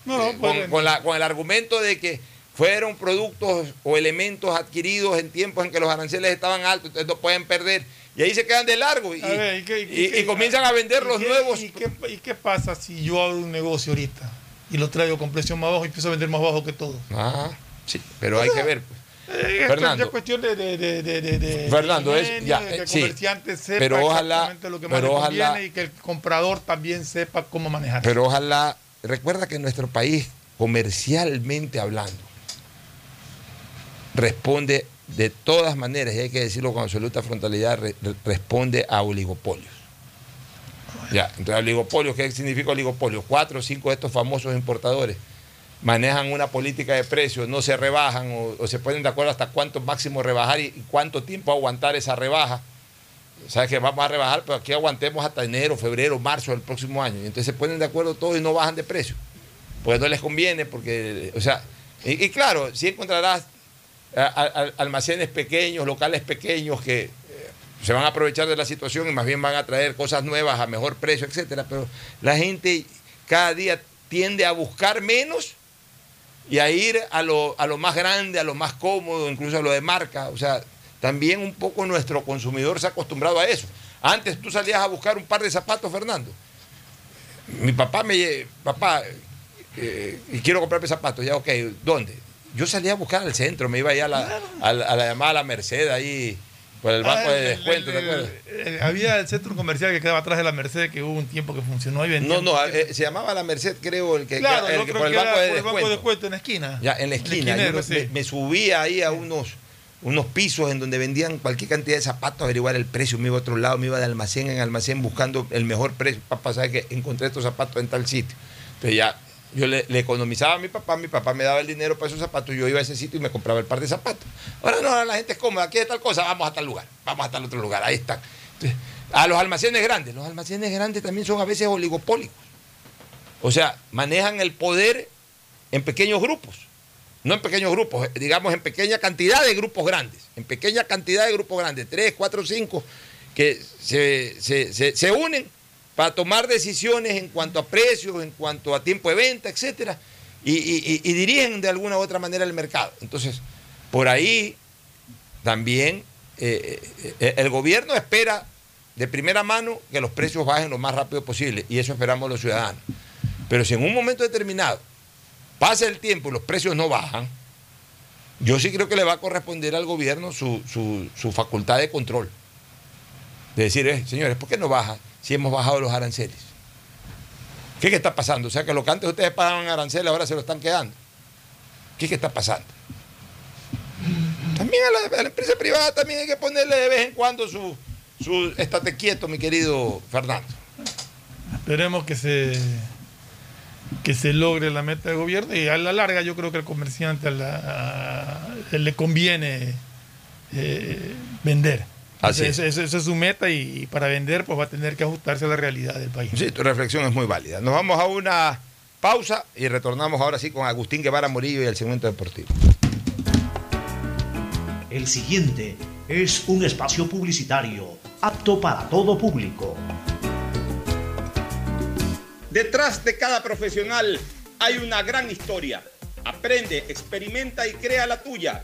No, eh, pues, con, con la- con el argumento de que fueron productos o elementos adquiridos en tiempos en que los aranceles estaban altos, entonces no pueden perder. Y ahí se quedan de largo y, A ver, ¿y qué- y y- qué- y comienzan a vender ¿Y los qué- nuevos. ¿y qué, y qué pasa si yo abro un negocio ahorita y lo traigo con precio más bajo y empiezo a vender más bajo que todo? Ah, sí, pero hay que ver. pues. Eh, Fernando. es cuestión de, de, de, de, Fernando, es- ya, que el eh, sí. comerciante sepa Pero ojalá- lo que más pero le ojalá- conviene y que el comprador también sepa cómo manejar. Pero ojalá, recuerda que nuestro país, comercialmente hablando, responde de todas maneras, y hay que decirlo con absoluta frontalidad, re- re- responde a oligopolios. Ya, entonces oligopolios, ¿qué significa oligopolio? Cuatro o cinco de estos famosos importadores manejan una política de precios, no se rebajan o, o se ponen de acuerdo hasta cuánto máximo rebajar y, cuánto tiempo aguantar esa rebaja. ¿Sabes que vamos a rebajar? Pero aquí aguantemos hasta enero, febrero, marzo del próximo año. Y entonces se ponen de acuerdo todos y no bajan de precio. Porque no les conviene, porque, o sea, y, claro, sí encontrarás a- almacenes pequeños, locales pequeños que eh, se van a aprovechar de la situación y más bien van a traer cosas nuevas a mejor precio, etcétera. Pero la gente cada día tiende a buscar menos y a ir a lo, a lo más grande, a lo más cómodo, incluso a lo de marca. O sea, también un poco nuestro consumidor se ha acostumbrado a eso. Antes tú salías a buscar un par de zapatos, Fernando. Mi papá me papá, eh, y quiero comprarme zapatos, ya ok, ¿dónde? Yo salía a buscar al centro, me iba allá a la, a la- a la llamada La Merced, ahí, por el banco Ah, de descuento, el- ¿te acuerdas? el- había el centro comercial que quedaba atrás de la Merced que hubo un tiempo que funcionó y vendía. No, no, eh, se llamaba La Merced, creo, el que, claro, que por el banco de por el banco descuento. de descuento en la esquina. Ya, en la esquina. Yo esquinero, me, sí. me- me subía ahí a unos, unos pisos en donde vendían cualquier cantidad de zapatos, averiguar el precio. Me iba a otro lado, me iba de almacén en almacén buscando el mejor precio. Papá, ¿sabes que encontré estos zapatos en tal sitio? Entonces ya, yo le, economizaba a mi papá, mi papá me daba el dinero para esos zapatos, yo iba a ese sitio y me compraba el par de zapatos. Ahora no, ahora la gente es cómoda, aquí hay tal cosa, vamos a tal lugar, vamos a tal otro lugar, ahí están. Entonces, a los almacenes grandes, los almacenes grandes también son a veces oligopólicos. O sea, manejan el poder en pequeños grupos. No en pequeños grupos, eh, digamos en pequeña cantidad de grupos grandes. En pequeña cantidad de grupos grandes, tres, cuatro, cinco, que se- se- se unen para tomar decisiones en cuanto a precios, en cuanto a tiempo de venta, etcétera, y, dirigen de alguna u otra manera el mercado. Entonces, por ahí también eh, eh, eh, el gobierno espera de primera mano que los precios bajen lo más rápido posible, y eso esperamos los ciudadanos. Pero si en un momento determinado pasa el tiempo y los precios no bajan, yo sí creo que le va a corresponder al gobierno su, su- facultad de control. De decir, señores, ¿por qué no baja si hemos bajado los aranceles? ¿Qué, ¿Qué está pasando? O sea, que lo que antes ustedes pagaban arancel ahora se lo están quedando. ¿Qué, está pasando? También a la, empresa privada también hay que ponerle de vez en cuando su, su estate quieto, mi querido Fernando. Esperemos que se que se logre la meta de gobierno y a la larga yo creo que al comerciante a la- le conviene eh, vender. Así Esa es su meta y, para vender pues va a tener que ajustarse a la realidad del país. Sí, tu reflexión es muy válida. Nos vamos a una pausa y retornamos ahora sí con Agustín Guevara Murillo y el segmento deportivo. El siguiente es un espacio publicitario apto para todo público. Detrás de cada profesional hay una gran historia. Aprende, experimenta y crea la tuya.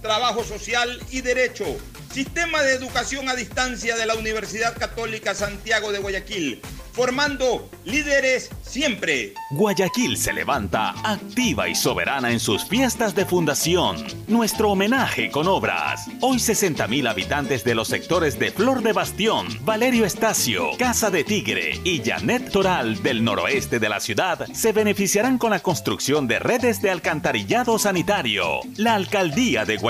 trabajo social y derecho. Sistema de educación a distancia de la Universidad Católica Santiago de Guayaquil, formando líderes siempre. Guayaquil se levanta activa y soberana en sus fiestas de fundación. Nuestro homenaje con obras. Hoy 60.000 habitantes de los sectores de Flor de Bastión, Valerio Estacio, Casa de Tigre y Janet Toral del noroeste de la ciudad se beneficiarán con la construcción de redes de alcantarillado sanitario. La alcaldía de Guayaquil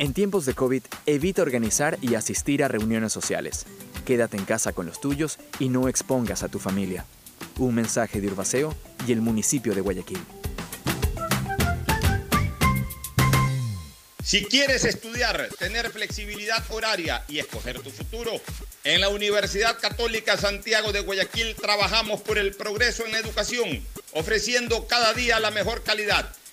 En tiempos de COVID, evita organizar y asistir a reuniones sociales. Quédate en casa con los tuyos y no expongas a tu familia. Un mensaje de Urbaceo y el municipio de Guayaquil. Si quieres estudiar, tener flexibilidad horaria y escoger tu futuro, en la Universidad Católica Santiago de Guayaquil trabajamos por el progreso en la educación, ofreciendo cada día la mejor calidad.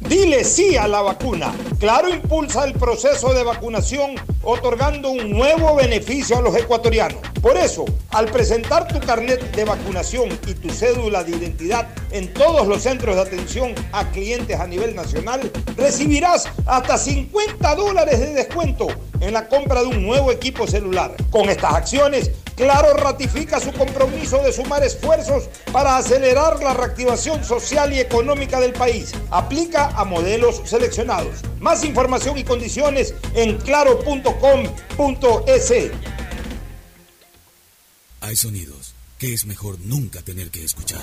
Dile sí a la vacuna. Claro impulsa el proceso de vacunación otorgando un nuevo beneficio a los ecuatorianos. Por eso, al presentar tu carnet de vacunación y tu cédula de identidad en todos los centros de atención a clientes a nivel nacional, recibirás hasta 50 dólares de descuento en la compra de un nuevo equipo celular. Con estas acciones, Claro ratifica su compromiso de sumar esfuerzos para acelerar la reactivación social y económica del país. Aplica a modelos seleccionados. Más información y condiciones en claro.com.es. Hay sonidos que es mejor nunca tener que escuchar.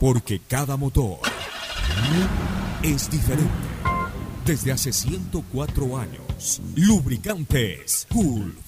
Porque cada motor es diferente. Desde hace 104 años, Lubricantes Gulf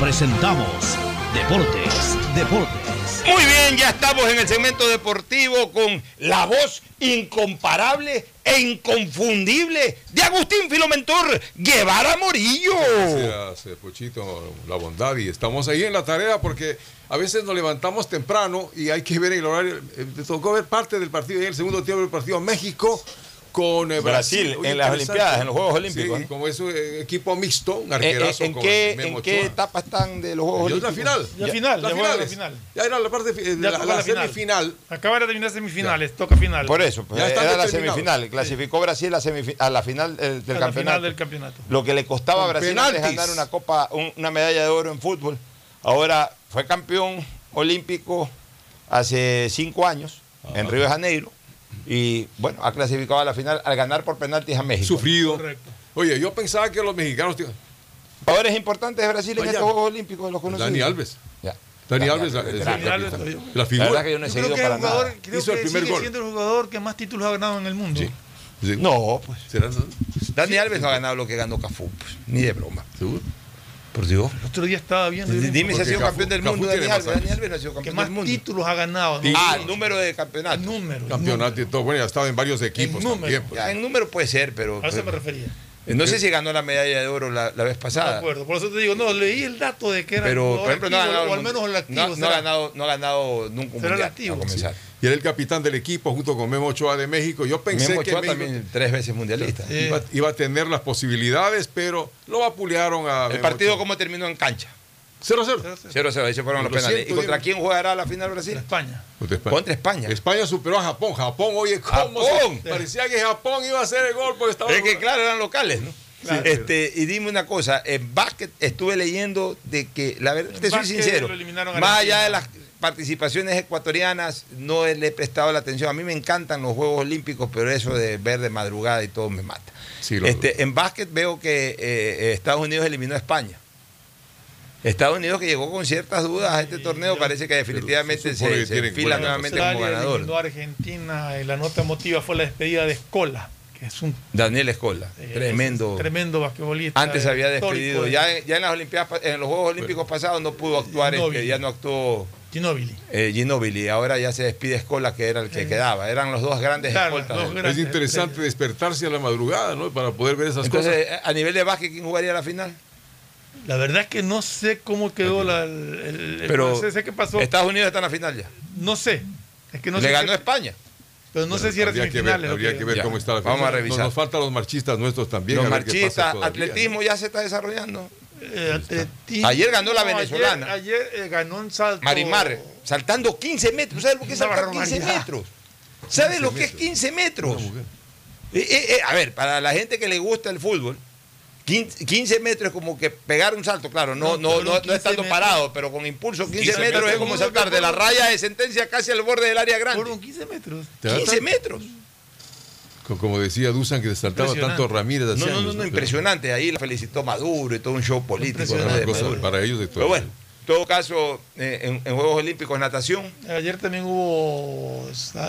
presentamos Deportes, Deportes. Muy bien, ya estamos en el segmento deportivo con la voz incomparable e inconfundible de Agustín Filomentor Guevara Morillo. Gracias, eh, Pochito, la bondad. Y estamos ahí en la tarea porque a veces nos levantamos temprano y hay que ver el horario. Eh, Me tocó ver parte del partido, en el segundo tiempo del partido México con eh, Brasil, Brasil. en las. Olimpiadas, en los Juegos Olímpicos, Sí, ¿no? como es un eh, equipo mixto, un ¿En, en- arquerazo en con qué, en qué etapa están de los Juegos es la Olímpicos? final. Ya final, la finales. final. Ya era la parte de la, la la final. semifinal. Acaba de terminar semifinales, toca final. Por eso, pues, Ya era la semifinal. Clasificó Brasil a, la final eh, del A la campeonato. final del campeonato. Lo que le costaba a Brasil antes ganar una copa, un- una medalla de oro en fútbol. Ahora fue campeón olímpico hace cinco años en Río de Janeiro. Y bueno, ha clasificado a la final al ganar por penaltis a México. Sufrido. Correcto. Oye, yo pensaba que los mexicanos. Jugadores importantes de Brasil en estos Juegos Olímpicos, los conocidos. Dani Alves. Ya. Dani Alves, la, Dani Alves, la La figura. verdad que yo no he Yo seguido que es para jugador, nada. creo Hizo el primer sigue gol. siendo el jugador que más títulos ha ganado en el mundo. Sí. Sí. No, pues. ¿Será? Dani Alves no ha ganado lo que ganó Cafú, pues, ni de broma. ¿Seguro? Por Dios. El otro día estaba viendo Dime si ha sido Cafú- campeón del mundo tiene Dani más Alves. Dani años. Alves no ha sido que campeón más del mundo. títulos ha ganado. ¿no? Ah, el número de campeonatos. número. Campeonato y todo. Bueno, ya estaba en varios equipos número. también. pues. Ya, en número puede ser, pero. A eso me pero- refería. No sé si ganó la medalla de oro la, la vez No me pasada. acuerdo. Por eso te digo, no, leí el dato de que era Pero, por ejemplo, no ha activo, ganado. o al menos el activo. no, no ha ganado, no ha ganado nunca un Será el mundial. activo. a comenzar. Y era el capitán del equipo junto con Memo Ochoa de México. Yo pensé Memo que Ochoa México también tres veces mundialista. Iba, iba a tener las posibilidades, pero lo vapulearon a El Memo partido, Ochoa. ¿cómo terminó en cancha? 0-0. 0-0, ahí se fueron los Lo penales. siento, ¿Y contra quién jugará la final Brasil? España. Contra España. Contra España. España superó a Japón. Japón, oye, ¿cómo? Japón. se- parecía que Japón iba a hacer el gol porque estaba. Es que claro, eran locales, ¿no? Claro. Este, y dime una cosa, en básquet estuve leyendo de que, la verdad, En te soy sincero, a más allá de las participaciones ecuatorianas, no le he prestado la atención. A mí me encantan los Juegos Olímpicos, pero eso de ver de madrugada y todo me mata. Sí, este, en básquet veo que eh, Estados Unidos eliminó a España. Estados Unidos que llegó con ciertas dudas a este torneo, parece que definitivamente se que se enfila nuevamente como ganador. Argentina y la nota emotiva fue la despedida de Escola, que es un Daniel Escola, eh, tremendo. tremendo basquetbolista. Antes se había despedido. de Ya, ya en las Olimpiadas, en los Juegos Olímpicos pasados no pudo actuar, este, ya no actuó Ginóbili. eh, Ginóbili. Ahora ya se despide Escola, que era el que Eh, quedaba. Eran los dos grandes claro, grandes. Es interesante despertarse a la madrugada, ¿no? Para poder ver esas Entonces, cosas. eh, a nivel de básquet, ¿quién jugaría la final? La verdad es que no sé cómo quedó la, el, Pero sé, sé qué pasó. Estados Unidos está en la final ya. No sé. Es que no Le sé ganó qué- España. Pero no sé si era habría que ver, habría que ver Ya, cómo está la vamos a revisar. Nos, nos faltan los marchistas nuestros también. los marchistas, atletismo ya se está desarrollando. Eh, atletismo. Ayer ganó la No, venezolana. Ayer, ayer, eh, ganó un salto. Marimar, saltando 15 metros. ¿Sabes lo que es saltar 15 barbaridad. metros? ¿Sabes 15 lo que es metros. 15 metros? Eh, eh, eh, a ver, para la gente que le gusta el fútbol, 15, 15 metros es como que pegar un salto, claro, no, No, no, no, no 15 estando metros. parado, pero con impulso 15, 15 metros es como saltar de la raya de sentencia casi al borde del área grande. Fueron 15 metros. ¿Te da 15 tanto? metros. Co- Como decía Dusan que saltaba tanto Ramírez. hace No, no, años, no, no, impresionante. Ahí la felicitó Maduro y todo un show político. Una cosa para ellos de todo. Pero bueno, en todo caso, eh, en, en Juegos Olímpicos, natación, Ayer también hubo,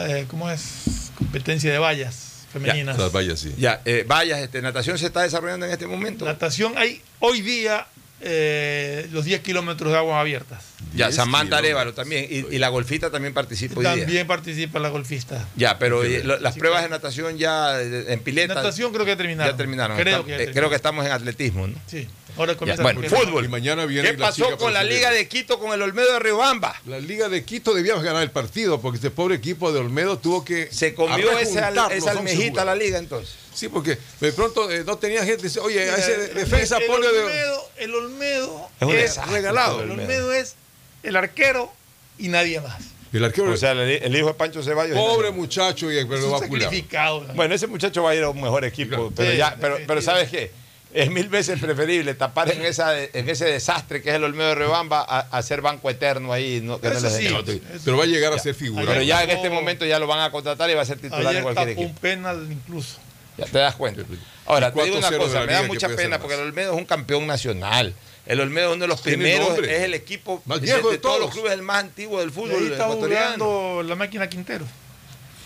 eh, ¿cómo es? Competencia de vallas femeninas. Las vallas, sí. ya, eh, vayas, este, natación se está desarrollando en este momento. Natación hay hoy día eh, los 10 kilómetros de aguas abiertas. Ya, 10 Samantha. Arevalo también. Y, y la golfita también participa hoy día. También participa la golfista. Ya, pero eh, lo- las Sí, pruebas de natación ya eh, en pileta Natación creo que terminaron. ya terminaron. Creo que, ya eh, creo que estamos en atletismo, ¿no? Sí. Ahora Ya, comienza Bueno, la- fútbol. Y mañana viene ¿Qué pasó con la. Liga de Quito con el Olmedo de Riobamba? La Liga de Quito debía ganar el partido porque este pobre equipo de Olmedo tuvo que. Se comió esa, esa 11 almejita la liga entonces. Sí, porque de pronto eh, no tenía gente. dice, Oye, a ese de- el, defensa el de. Olmedo, el Olmedo Es un es, desastre, regalado. el el Olmedo es el arquero y nadie más. El arquero. O sea, el, el hijo de Pancho Ceballos. pobre muchacho y el un va sacrificado. Bueno, ese muchacho va a ir a un mejor equipo, pero Sí, ya, pero, pero. ¿sabes qué? Es mil veces preferible tapar en, esa, en ese desastre que es el Olmedo de Riobamba a, a hacer banco eterno ahí. No, que no Eso les sí. den. Eso- Pero va a llegar a ser figura. Pero ya en este momento ya lo van a contratar y va a ser titular en Ayer cualquier tapó un equipo. penal incluso. Ya te das cuenta. Ahora, te digo 4-0 una cosa, me da mucha pena porque el Olmedo es un campeón nacional. El Olmedo es uno de los primeros, nombre. es el equipo Más viejo de de todos los clubes, el más antiguo del Y fútbol ahí está ecuatoriano. jugando la máquina Quintero.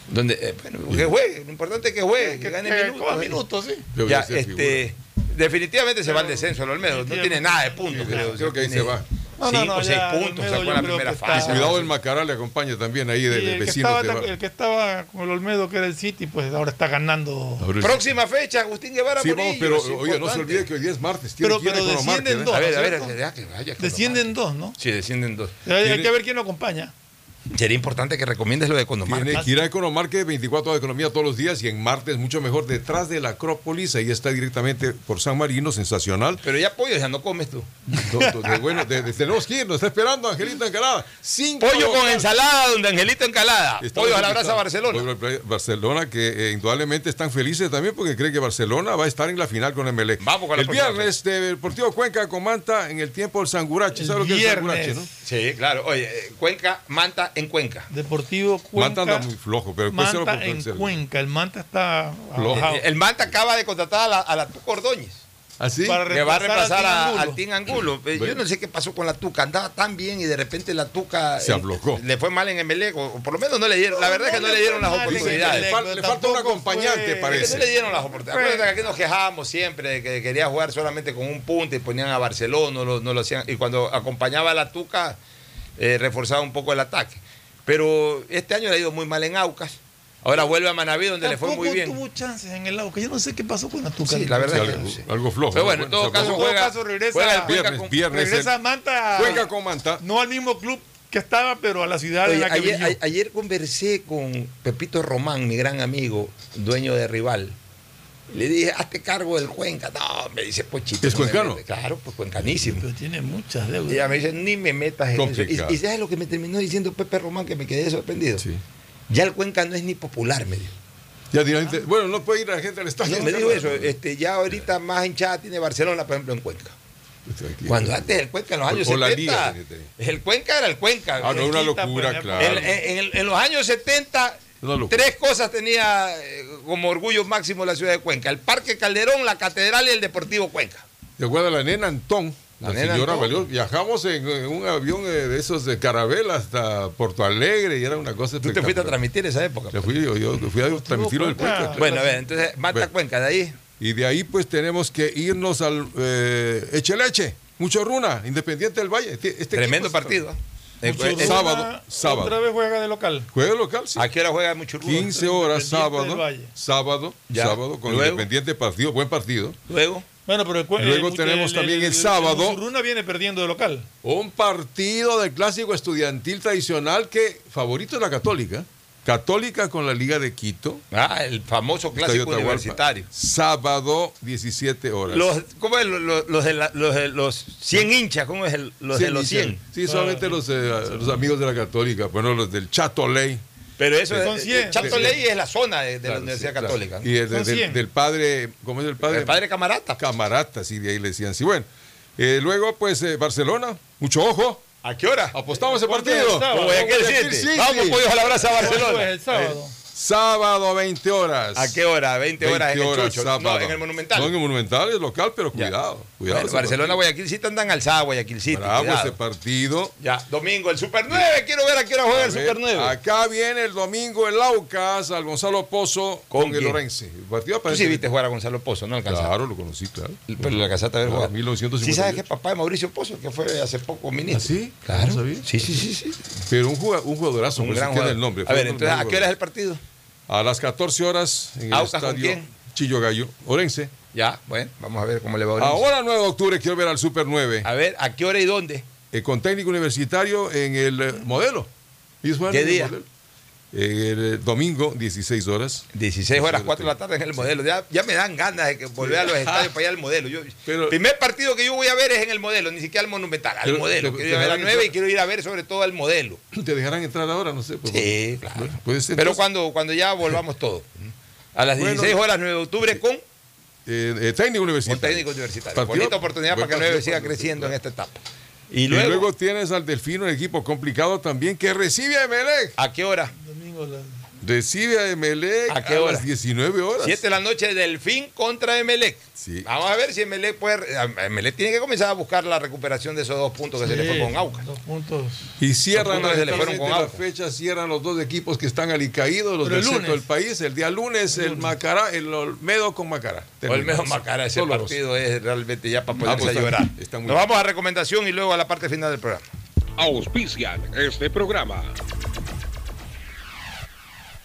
Donde, eh, bueno, que juegue, lo importante es que juegue, que, gane que minutos. ¿eh? minutos, sí. Ya, este, definitivamente se va al descenso el Olmedo. No tiene nada de puntos, creo. Creo que ahí Tiene se va. No, no, cinco no, o seis puntos, Olmedo sacó la primera que fase. Cuidado el Macará le acompaña también ahí de, Y de el, que vecinos. estaba, el que estaba con el Olmedo, que era el City, pues ahora está ganando. Ahora el- Próxima fecha, Agustín Guevara Sí, vamos, pero oye, no se olvide que hoy día es martes. Tiene Pero, que ir a pero Economarket, descienden dos. A ver, ¿no a ver, que vaya. que Descienden dos, ¿no? Sí, descienden dos. Hay, Tiene- que ver quién lo acompaña. Sería importante que recomiendes lo de Condomar. Tiene que ir a Economarket 24 horas de economía todos los días y en martes mucho mejor detrás de la Acrópolis. Ahí está directamente por San Marino, sensacional. Pero ya pollo ya no comes tú. De- bueno, de- de- tenemos que ir, nos está esperando Angelito Encalada. Cinco Pollo con ensalada, donde Angelito Encalada. Pollo a la brasa. Barcelona. Barcelona, que eh, indudablemente están felices también porque creen que Barcelona va a estar en la final con Emelec. Vamos con la El viernes de Deportivo Cuenca con Manta en el tiempo del Sangurache. ¿Sabes lo que es el viernes. Sangurache, no? Sí, claro. Oye, eh, Cuenca, Manta en Cuenca. Deportivo Cuenca. Manta anda muy flojo, pero se lo Manta en el- Cuenca. El Manta está Flojo. El Manta acaba de contratar a la, a la Tuca Ordóñez. ¿Así? Que va a reemplazar al Team Angulo. Eh, Yo no sé qué pasó con la Tuca. Andaba tan bien y de repente la Tuca Se eh, aflojó. le fue mal en Emelec. O, o por lo menos no le dieron. La verdad es que no no le dieron las oportunidades. Le, fal- le falta un acompañante, fue- Es que parece. no le dieron las oportunidades. Acuérdate que aquí nos quejábamos siempre de que quería jugar solamente con un punto y ponían a Barcelona, no lo, no lo hacían. Y cuando acompañaba a la Tuca, eh, reforzaba un poco el ataque. Pero este año le ha ido muy mal en Aucas. Ahora vuelve a Manaví, donde le fue muy bien. tuvo chances en el Aucas. Yo no sé qué pasó con la Tuca. Sí, la verdad Sí, es que algo, no sé. algo flojo. Pero ¿no? bueno, en todo caso En aflojó. todo juega, caso, regresa- juega el Viernes, con- viernes. Regresa el- Manta. Cuenca con Manta. No al mismo club que estaba, pero a la ciudad Oye, en la que ayer, a- ayer conversé con Pepito Román, mi gran amigo, dueño de Rival. Le dije, hazte cargo del Cuenca. No, me dice Pochito. ¿Es no cuencano? metas". Claro, pues cuencanísimo. Pero tiene muchas Y deudas. ella me dice, ni me metas en Complicado. eso. Y, y ¿sabes lo que me terminó diciendo Pepe Román? Que me quedé sorprendido. Sí. Ya el Cuenca no es ni popular, me dijo. Ya directamente- bueno, no puede ir la gente al estadio. No, me dijo eso. Este, ya ahorita más hinchada tiene Barcelona, por ejemplo, en Cuenca. Cuando antes el Cuenca en los años o la 70, liga, el Cuenca era el Cuenca. Ah, no, una Quita, locura, pues, claro. En, en- en- en los años 70, Una locura. Tres cosas tenía eh, como orgullo máximo la ciudad de Cuenca. El Parque Calderón, la Catedral y el Deportivo Cuenca. ¿Te acuerdas la nena Antón? La, La señora. Valió. Viajamos en, en un avión eh, de esos de Carabela hasta Porto Alegre y era una cosa Tú te fuiste a transmitir esa época. Yo fui, yo, yo fui a transmitirlo del Cuenca. Bueno, a ver, entonces, Mata Bueno. Cuenca, de ahí. Y de ahí pues tenemos que irnos al eh, Echeleche, mucho runa, Independiente del Valle. Este- este Tremendo partido. Mucho Eh, eh, sábado, sábado. Otra vez juega de local. Juega local, sí. ¿A qué hora juega mucho 15 horas sábado, sábado, Ya. sábado con Luego. Independiente partido, buen partido. Luego. Bueno, pero el Luego el- tenemos también el sábado. Musurruna viene perdiendo de local. Un partido del clásico estudiantil tradicional que favorito es la Católica. Católica con la Liga de Quito. Ah, el famoso clásico universitario. Sábado, 17 horas. Los, ¿Cómo es? Los, los- los de la- los, de los 100 hinchas, ¿cómo es? El- los de los 100. Sí, solamente los, eh, los amigos de la Católica, bueno, los del Chato Ley. Pero eso Son es. 100. Chato Ley es la zona de, de Claro, la Universidad sí. Católica. Y el, Son del, 100. del padre, ¿cómo es el padre? El padre Camarata. Camarata, sí, de ahí le decían. Sí, bueno. Eh, luego, pues, eh, Barcelona, mucho ojo. ¿A qué hora? Apostamos ese ¿Cuándo es partido. el. City. Vamos, pollos a la brasa ¿Cuándo Barcelona. el sábado? Sábado, 20 horas. ¿A qué hora? 20 horas en el Chucho. sábado. No, en el Monumental. No, en el Monumental es local, pero Ya. cuidado. cuidado Bueno, Barcelona. Guayaquil City andan alzada, Guayaquil City. Bravo cuidado. ese partido. Ya, domingo, el Super 9. Quiero ver a qué hora juega A el ver, Super 9. Acá viene el domingo el Aucas al Gonzalo Pozo ¿Con con, el? Orense. El partido Tú sí viste jugar a Gonzalo Pozo, ¿no alcanzaste? Claro, lo conocí, claro. Pero lo alcanzaste a ver Claro, jugar. 1958. ¿Sí sabes que es papá de Mauricio Pozo, que fue hace poco ministro? ¿Ah, sí? Claro. No sabía. Sí, sí, sí. sí. Pero un, jugad- un jugadorazo, Un sé gran jugador. el nombre. A ver, entonces, ¿a qué hora es el partido? A las 14 horas en el Aucas, ¿con estadio? Chillo Gallo, Orense. Ya, bueno, vamos a ver cómo le va a Orense. Ahora 9 de octubre quiero ver al Super 9 A ver, ¿a qué hora y dónde? eh, con técnico universitario en el eh, modelo. ¿Qué en el día? Modelo. Eh, el eh, domingo, 16 horas. 16 horas, 4 de la tarde en el modelo. Ya, ya me dan ganas de que volver a los estadios para allá al modelo. Yo, Pero- primer partido que yo voy a ver es en el modelo, ni siquiera al monumental, al Pero- modelo. te- Quiero ir a ver a dejarán 9 y quiero ir a ver sobre todo al modelo. [CLEARS THROAT] ¿Te dejarán entrar ahora? No sé. pues, Sí, claro. Bueno, pues, Pero entonces, cuando, cuando ya volvamos todos. A las Bueno, 16 horas, 9 de octubre, con eh, eh, técnico un universitario. técnico universitario. Partido- Bonita oportunidad para que 9 siga creciendo en esta etapa. Y Y luego, tienes al Delfino, un equipo complicado también, que recibe a Emelec. ¿a qué hora? Domingo la- Recibe a Emelec ¿A a, qué hora? las 19 horas. 7 de la noche, Delfín contra Emelec. Vamos a ver si Emelec puede. Emelec tiene que comenzar a buscar la recuperación de esos dos puntos que se le fue con Aucas. Dos puntos. Y cierran Los puntos que se le fueron con la Aucas. fecha, cierran los dos equipos que están alicaídos, los Pero del el centro del país. El día lunes, el Macará, el Olmedo con Macará. Olmedo Macara, ese Solo partido es realmente ya para ponerse a está- llorar. está muy Nos bien. vamos a recomendación y luego a la parte final del programa. Auspician este programa.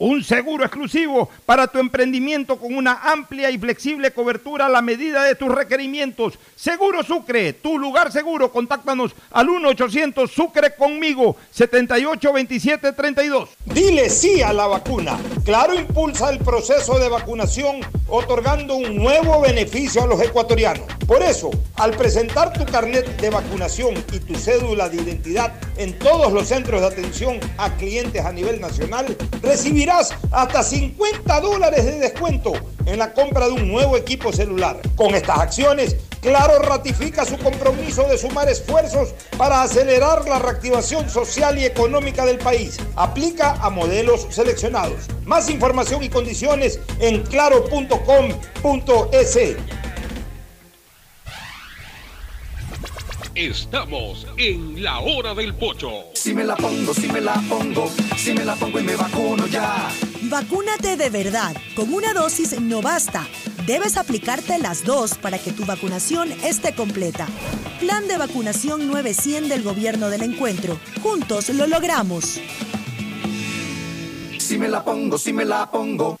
un seguro exclusivo para tu emprendimiento con una amplia y flexible cobertura a la medida de tus requerimientos. Seguro Sucre, tu lugar seguro. Contáctanos al 1-800 Sucre conmigo, 782732. Dile sí a la vacuna. Claro impulsa el proceso de vacunación otorgando un nuevo beneficio a los ecuatorianos. Por eso, al presentar tu carnet de vacunación y tu cédula de identidad en todos los centros de atención a clientes a nivel nacional, recibirás hasta 50 dólares de descuento en la compra de un nuevo equipo celular. Con estas acciones, Claro ratifica su compromiso de sumar esfuerzos para acelerar la reactivación social y económica del país. Aplica a modelos seleccionados. Más información y condiciones en claro.com.es. Estamos en la hora del pocho. Si me la pongo, si me la pongo, si me la pongo y me vacuno ya. Vacúnate de verdad. Con una dosis no basta. Debes aplicarte las dos para que tu vacunación esté completa. Plan de vacunación 900 del Gobierno del Encuentro. Juntos lo logramos. Si me la pongo, si me la pongo.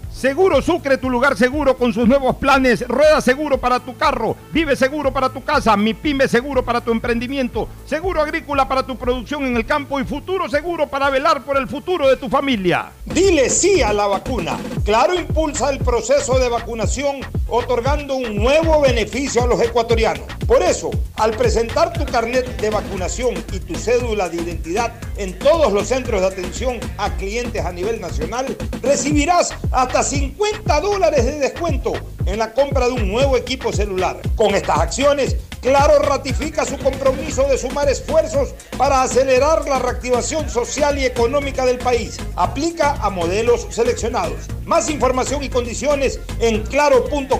Seguro Sucre, tu lugar seguro con sus nuevos planes. Rueda seguro para tu carro, vive seguro para tu casa, mi pyme seguro para tu emprendimiento, seguro agrícola para tu producción en el campo y futuro seguro para velar por el futuro de tu familia. Dile sí a la vacuna. Claro impulsa el proceso de vacunación otorgando un nuevo beneficio a los ecuatorianos. Por eso, al presentar tu carnet de vacunación y tu cédula de identidad en todos los centros de atención a clientes a nivel nacional, recibirás hasta 50 dólares de descuento en la compra de un nuevo equipo celular. Con estas acciones, Claro ratifica su compromiso de sumar esfuerzos para acelerar la reactivación social y económica del país. Aplica a modelos seleccionados. Más información y condiciones en claro.com.es.